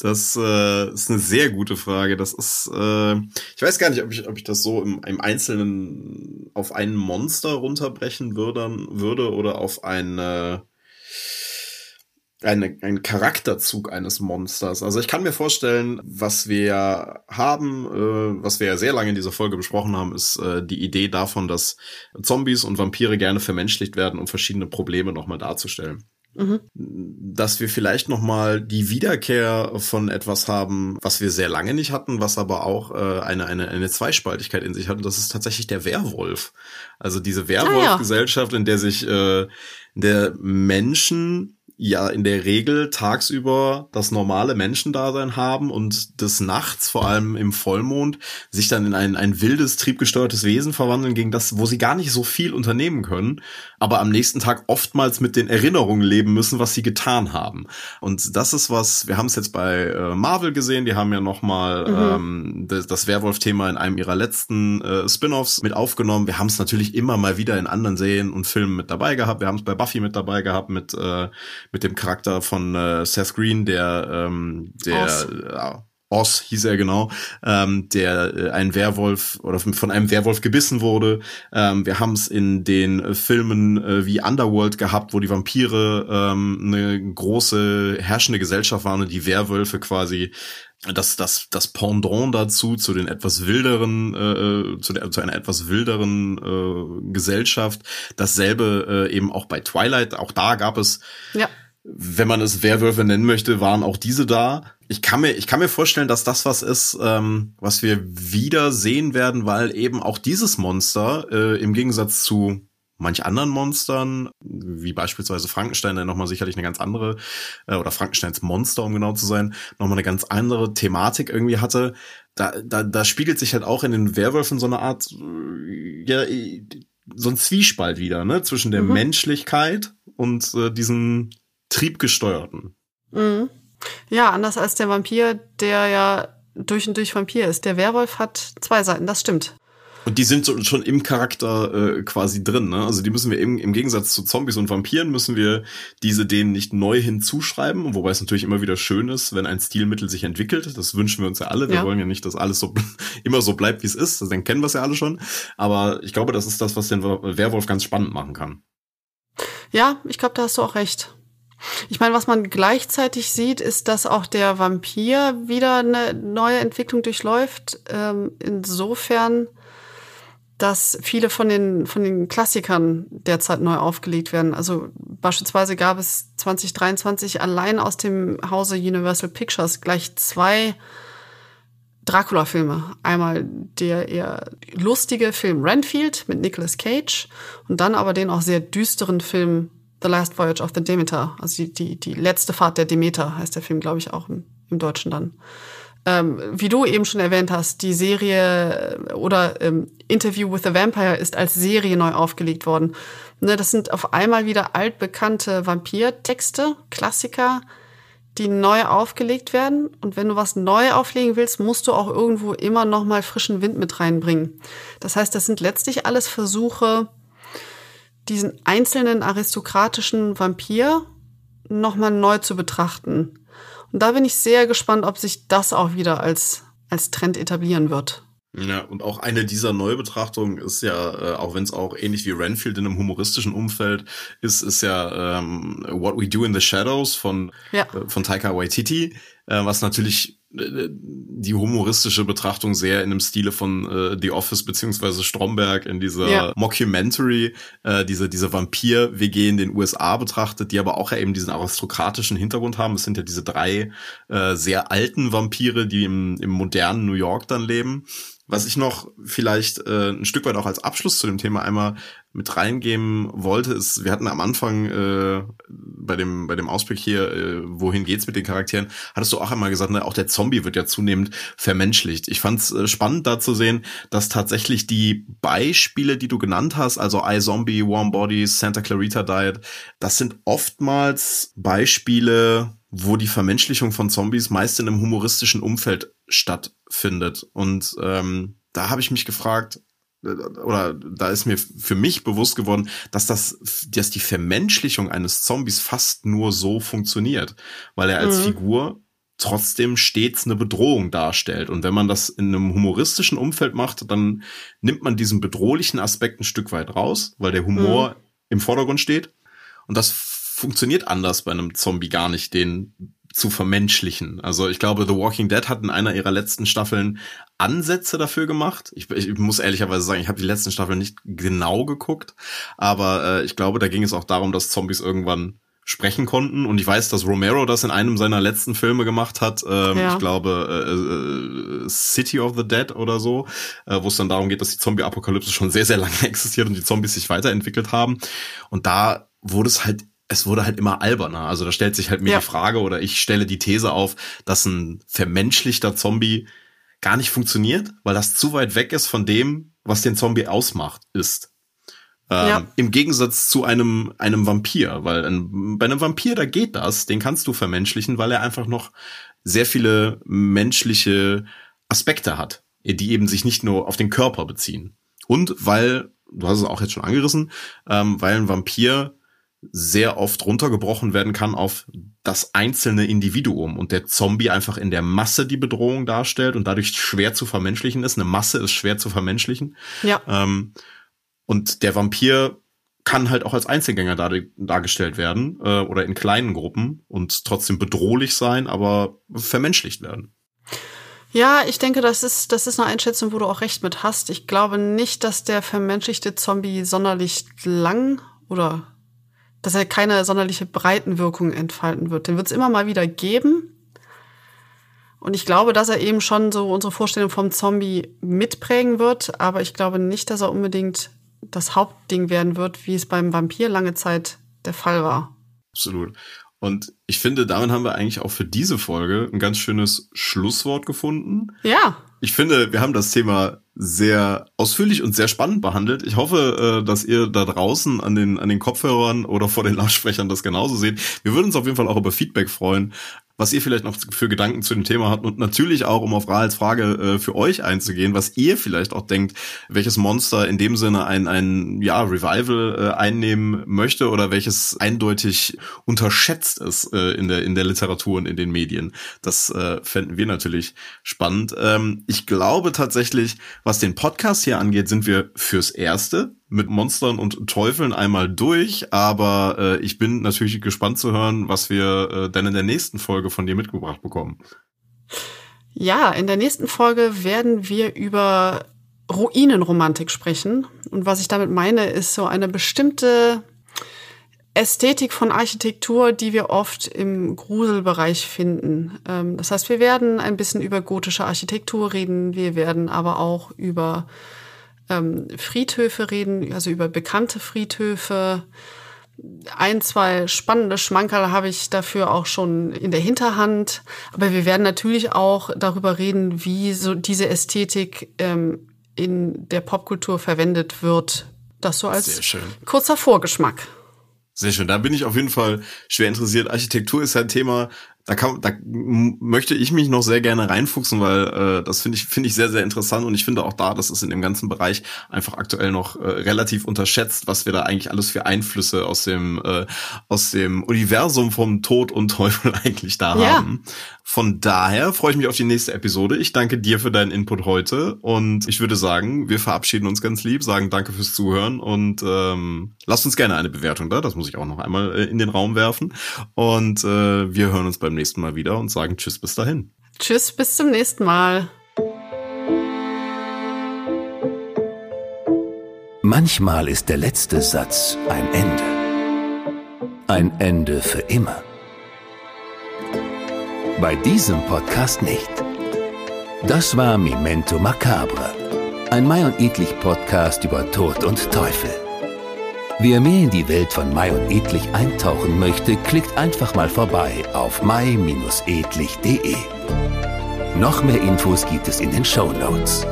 das äh, ist eine sehr gute Frage. Das ist, äh, ich weiß gar nicht, ob ich, ob ich das so im, im Einzelnen auf ein Monster runterbrechen würde, würde oder auf eine, eine, ein Charakterzug eines Monsters. Also ich kann mir vorstellen, was wir haben, äh, was wir ja sehr lange in dieser Folge besprochen haben, ist äh, die Idee davon, dass Zombies und Vampire gerne vermenschlicht werden, um verschiedene Probleme nochmal darzustellen. Mhm. Dass wir vielleicht noch mal die Wiederkehr von etwas haben, was wir sehr lange nicht hatten, was aber auch äh, eine, eine, eine Zweispaltigkeit in sich hat. Und das ist tatsächlich der Werwolf. Also diese Werwolf-Gesellschaft, in der sich äh, der Menschen ja in der Regel tagsüber das normale Menschendasein haben und des Nachts, vor allem im Vollmond, sich dann in ein, ein wildes, triebgesteuertes Wesen verwandeln, gegen das, wo sie gar nicht so viel unternehmen können, aber am nächsten Tag oftmals mit den Erinnerungen leben müssen, was sie getan haben. Und das ist was, wir haben es jetzt bei äh, Marvel gesehen, die haben ja nochmal mhm. ähm, das, das Werwolf-Thema in einem ihrer letzten äh, Spin-offs mit aufgenommen. Wir haben es natürlich immer mal wieder in anderen Serien und Filmen mit dabei gehabt. Wir haben es bei Buffy mit dabei gehabt, mit äh, mit dem Charakter von äh, Seth Green, der ähm, der Oz. Äh, hieß er genau, ähm, der äh, ein Werwolf oder von einem Werwolf gebissen wurde. Ähm, wir haben es in den Filmen äh, wie Underworld gehabt, wo die Vampire ähm, eine große herrschende Gesellschaft waren und die Werwölfe quasi das, das, das Pendant dazu, zu den etwas wilderen, äh, äh, zu, der, zu einer etwas wilderen äh, Gesellschaft. Dasselbe äh, eben auch bei Twilight. Auch da gab es, ja. Wenn man es Werwölfe nennen möchte, waren auch diese da. Ich kann mir, ich kann mir vorstellen, dass das was ist, ähm, was wir wieder sehen werden, weil eben auch dieses Monster äh, im Gegensatz zu manch anderen Monstern, wie beispielsweise Frankenstein, der nochmal sicherlich eine ganz andere, äh, oder Frankensteins Monster, um genau zu sein, nochmal eine ganz andere Thematik irgendwie hatte. Da, da, da spiegelt sich halt auch in den Werwölfen so eine Art, äh, ja, so ein Zwiespalt wieder, ne, zwischen der mhm. Menschlichkeit und äh, diesen triebgesteuerten. Mhm. Ja, anders als der Vampir, der ja durch und durch Vampir ist. Der Werwolf hat zwei Seiten, das stimmt. Und die sind so, schon im Charakter äh, quasi drin. Ne? Also die müssen wir im, im Gegensatz zu Zombies und Vampiren müssen wir diese denen nicht neu hinzuschreiben. Wobei es natürlich immer wieder schön ist, wenn ein Stilmittel sich entwickelt. Das wünschen wir uns ja alle. Wir ja. wollen ja nicht, dass alles so immer so bleibt, wie es ist. Dann kennen wir es ja alle schon. Aber ich glaube, das ist das, was den Werwolf ganz spannend machen kann. Ja, ich glaube, da hast du auch recht. Ich meine, was man gleichzeitig sieht, ist, dass auch der Vampir wieder eine neue Entwicklung durchläuft. Ähm, insofern dass viele von den, von den Klassikern derzeit neu aufgelegt werden. Also beispielsweise gab es 2023 allein aus dem Hause Universal Pictures gleich zwei Dracula-Filme. Einmal der eher lustige Film Renfield mit Nicolas Cage und dann aber den auch sehr düsteren Film The Last Voyage of the Demeter. Also die, die, die letzte Fahrt der Demeter heißt der Film, glaube ich, auch im, im Deutschen dann ähm, wie du eben schon erwähnt hast, die Serie äh, oder ähm, Interview with the Vampire ist als Serie neu aufgelegt worden. Ne, das sind auf einmal wieder altbekannte Vampirtexte, Klassiker, die neu aufgelegt werden. Und wenn du was neu auflegen willst, musst du auch irgendwo immer noch mal frischen Wind mit reinbringen. Das heißt, das sind letztlich alles Versuche, diesen einzelnen aristokratischen Vampir noch mal neu zu betrachten. Und da bin ich sehr gespannt, ob sich das auch wieder als, als Trend etablieren wird. Ja, und auch eine dieser Neubetrachtungen ist ja, äh, auch wenn es auch ähnlich wie Renfield in einem humoristischen Umfeld ist, ist ja ähm, What We Do in the Shadows von, ja. äh, von Taika Waititi, äh, was natürlich die humoristische Betrachtung sehr in dem Stile von äh, The Office beziehungsweise Stromberg in dieser ja. Mockumentary, äh, diese, diese Vampir-WG in den USA betrachtet, die aber auch ja eben diesen aristokratischen Hintergrund haben. Es sind ja diese drei äh, sehr alten Vampire, die im, im modernen New York dann leben Was ich noch vielleicht äh, ein Stück weit auch als Abschluss zu dem Thema einmal mit reingeben wollte, ist, wir hatten am Anfang äh, bei dem bei dem Ausblick hier, äh, wohin geht's mit den Charakteren, hattest du auch einmal gesagt, ne, auch der Zombie wird ja zunehmend vermenschlicht. Ich fand's äh, spannend da zu sehen, dass tatsächlich die Beispiele, die du genannt hast, also iZombie, Warm Bodies, Santa Clarita Diet, das sind oftmals Beispiele, wo die Vermenschlichung von Zombies meist in einem humoristischen Umfeld stattfindet. Und ähm, da habe ich mich gefragt, oder da ist mir für mich bewusst geworden, dass das, dass die Vermenschlichung eines Zombies fast nur so funktioniert, weil er als mhm. Figur trotzdem stets eine Bedrohung darstellt. Und wenn man das in einem humoristischen Umfeld macht, dann nimmt man diesen bedrohlichen Aspekt ein Stück weit raus, weil der Humor mhm. im Vordergrund steht. Und das funktioniert anders bei einem Zombie gar nicht, den zu vermenschlichen. Also ich glaube, The Walking Dead hat in einer ihrer letzten Staffeln Ansätze dafür gemacht. Ich, ich muss ehrlicherweise sagen, ich habe die letzten Staffeln nicht genau geguckt, aber äh, ich glaube, da ging es auch darum, dass Zombies irgendwann sprechen konnten. Und ich weiß, dass Romero das in einem seiner letzten Filme gemacht hat. Ähm, ja. Ich glaube, äh, äh, City of the Dead oder so, äh, wo es dann darum geht, dass die Zombie-Apokalypse schon sehr, sehr lange existiert und die Zombies sich weiterentwickelt haben. Und da wurde es halt es wurde halt immer alberner. Also da stellt sich halt mir ja. die Frage oder ich stelle die These auf, dass ein vermenschlichter Zombie gar nicht funktioniert, weil das zu weit weg ist von dem, was den Zombie ausmacht, ist. Ähm, ja. Im Gegensatz zu einem, einem Vampir, weil ein, bei einem Vampir, da geht das, den kannst du vermenschlichen, weil er einfach noch sehr viele menschliche Aspekte hat, die eben sich nicht nur auf den Körper beziehen. Und weil, du hast es auch jetzt schon angerissen, ähm, weil ein Vampir sehr oft runtergebrochen werden kann auf das einzelne Individuum und der Zombie einfach in der Masse die Bedrohung darstellt und dadurch schwer zu vermenschlichen ist. Eine Masse ist schwer zu vermenschlichen. Ja. Ähm, und der Vampir kann halt auch als Einzelgänger dar dargestellt werden äh, oder in kleinen Gruppen und trotzdem bedrohlich sein, aber vermenschlicht werden. Ja, ich denke, das ist, das ist eine Einschätzung, wo du auch recht mit hast. Ich glaube nicht, dass der vermenschlichte Zombie sonderlich lang oder dass er keine sonderliche Breitenwirkung entfalten wird. Den wird es immer mal wieder geben. Und ich glaube, dass er eben schon so unsere Vorstellung vom Zombie mitprägen wird, aber ich glaube nicht, dass er unbedingt das Hauptding werden wird, wie es beim Vampir lange Zeit der Fall war. Absolut. Und ich finde, damit haben wir eigentlich auch für diese Folge ein ganz schönes Schlusswort gefunden. Ja. Ich finde, wir haben das Thema sehr ausführlich und sehr spannend behandelt. Ich hoffe, äh, dass ihr da draußen an den, an den Kopfhörern oder vor den Lautsprechern das genauso seht. Wir würden uns auf jeden Fall auch über Feedback freuen was ihr vielleicht noch für Gedanken zu dem Thema habt und natürlich auch, um auf Rahels Frage äh, für euch einzugehen, was ihr vielleicht auch denkt, welches Monster in dem Sinne ein, ein ja, Revival äh, einnehmen möchte oder welches eindeutig unterschätzt ist äh, in, der, in der Literatur und in den Medien. Das äh, fänden wir natürlich spannend. Ähm, ich glaube tatsächlich, was den Podcast hier angeht, sind wir fürs Erste mit Monstern und Teufeln einmal durch, aber äh, ich bin natürlich gespannt zu hören, was wir äh, denn in der nächsten Folge von dir mitgebracht bekommen. Ja, in der nächsten Folge werden wir über Ruinenromantik sprechen. Und was ich damit meine, ist so eine bestimmte Ästhetik von Architektur, die wir oft im Gruselbereich finden. Ähm, das heißt, wir werden ein bisschen über gotische Architektur reden, wir werden aber auch über ähm, Friedhöfe reden, also über bekannte Friedhöfe. Ein, zwei spannende Schmankerl habe ich dafür auch schon in der Hinterhand. Aber wir werden natürlich auch darüber reden, wie so diese Ästhetik ähm, in der Popkultur verwendet wird. Das so als kurzer Vorgeschmack. Sehr schön. Da bin ich auf jeden Fall schwer interessiert. Architektur ist ein Thema, da kann, da möchte ich mich noch sehr gerne reinfuchsen, weil äh, das finde ich finde ich sehr sehr interessant und ich finde auch da, das ist in dem ganzen Bereich einfach aktuell noch äh, relativ unterschätzt, was wir da eigentlich alles für Einflüsse aus dem äh, aus dem Universum vom Tod und Teufel eigentlich da ja. haben. Von daher freue ich mich auf die nächste Episode. Ich danke dir für deinen Input heute und ich würde sagen, wir verabschieden uns ganz lieb, sagen danke fürs Zuhören und ähm, lasst uns gerne eine Bewertung da. Das muss ich auch noch einmal äh, in den Raum werfen und äh, wir hören uns beim nächsten Mal wieder und sagen Tschüss bis dahin. Tschüss bis zum nächsten Mal. Manchmal ist der letzte Satz ein Ende. Ein Ende für immer. Bei diesem Podcast nicht. Das war Memento Macabre, ein Mai und Edlich Podcast über Tod und Teufel. Wer mehr in die Welt von Mai und Edlich eintauchen möchte, klickt einfach mal vorbei auf mai-edlich.de. Noch mehr Infos gibt es in den Show Notes.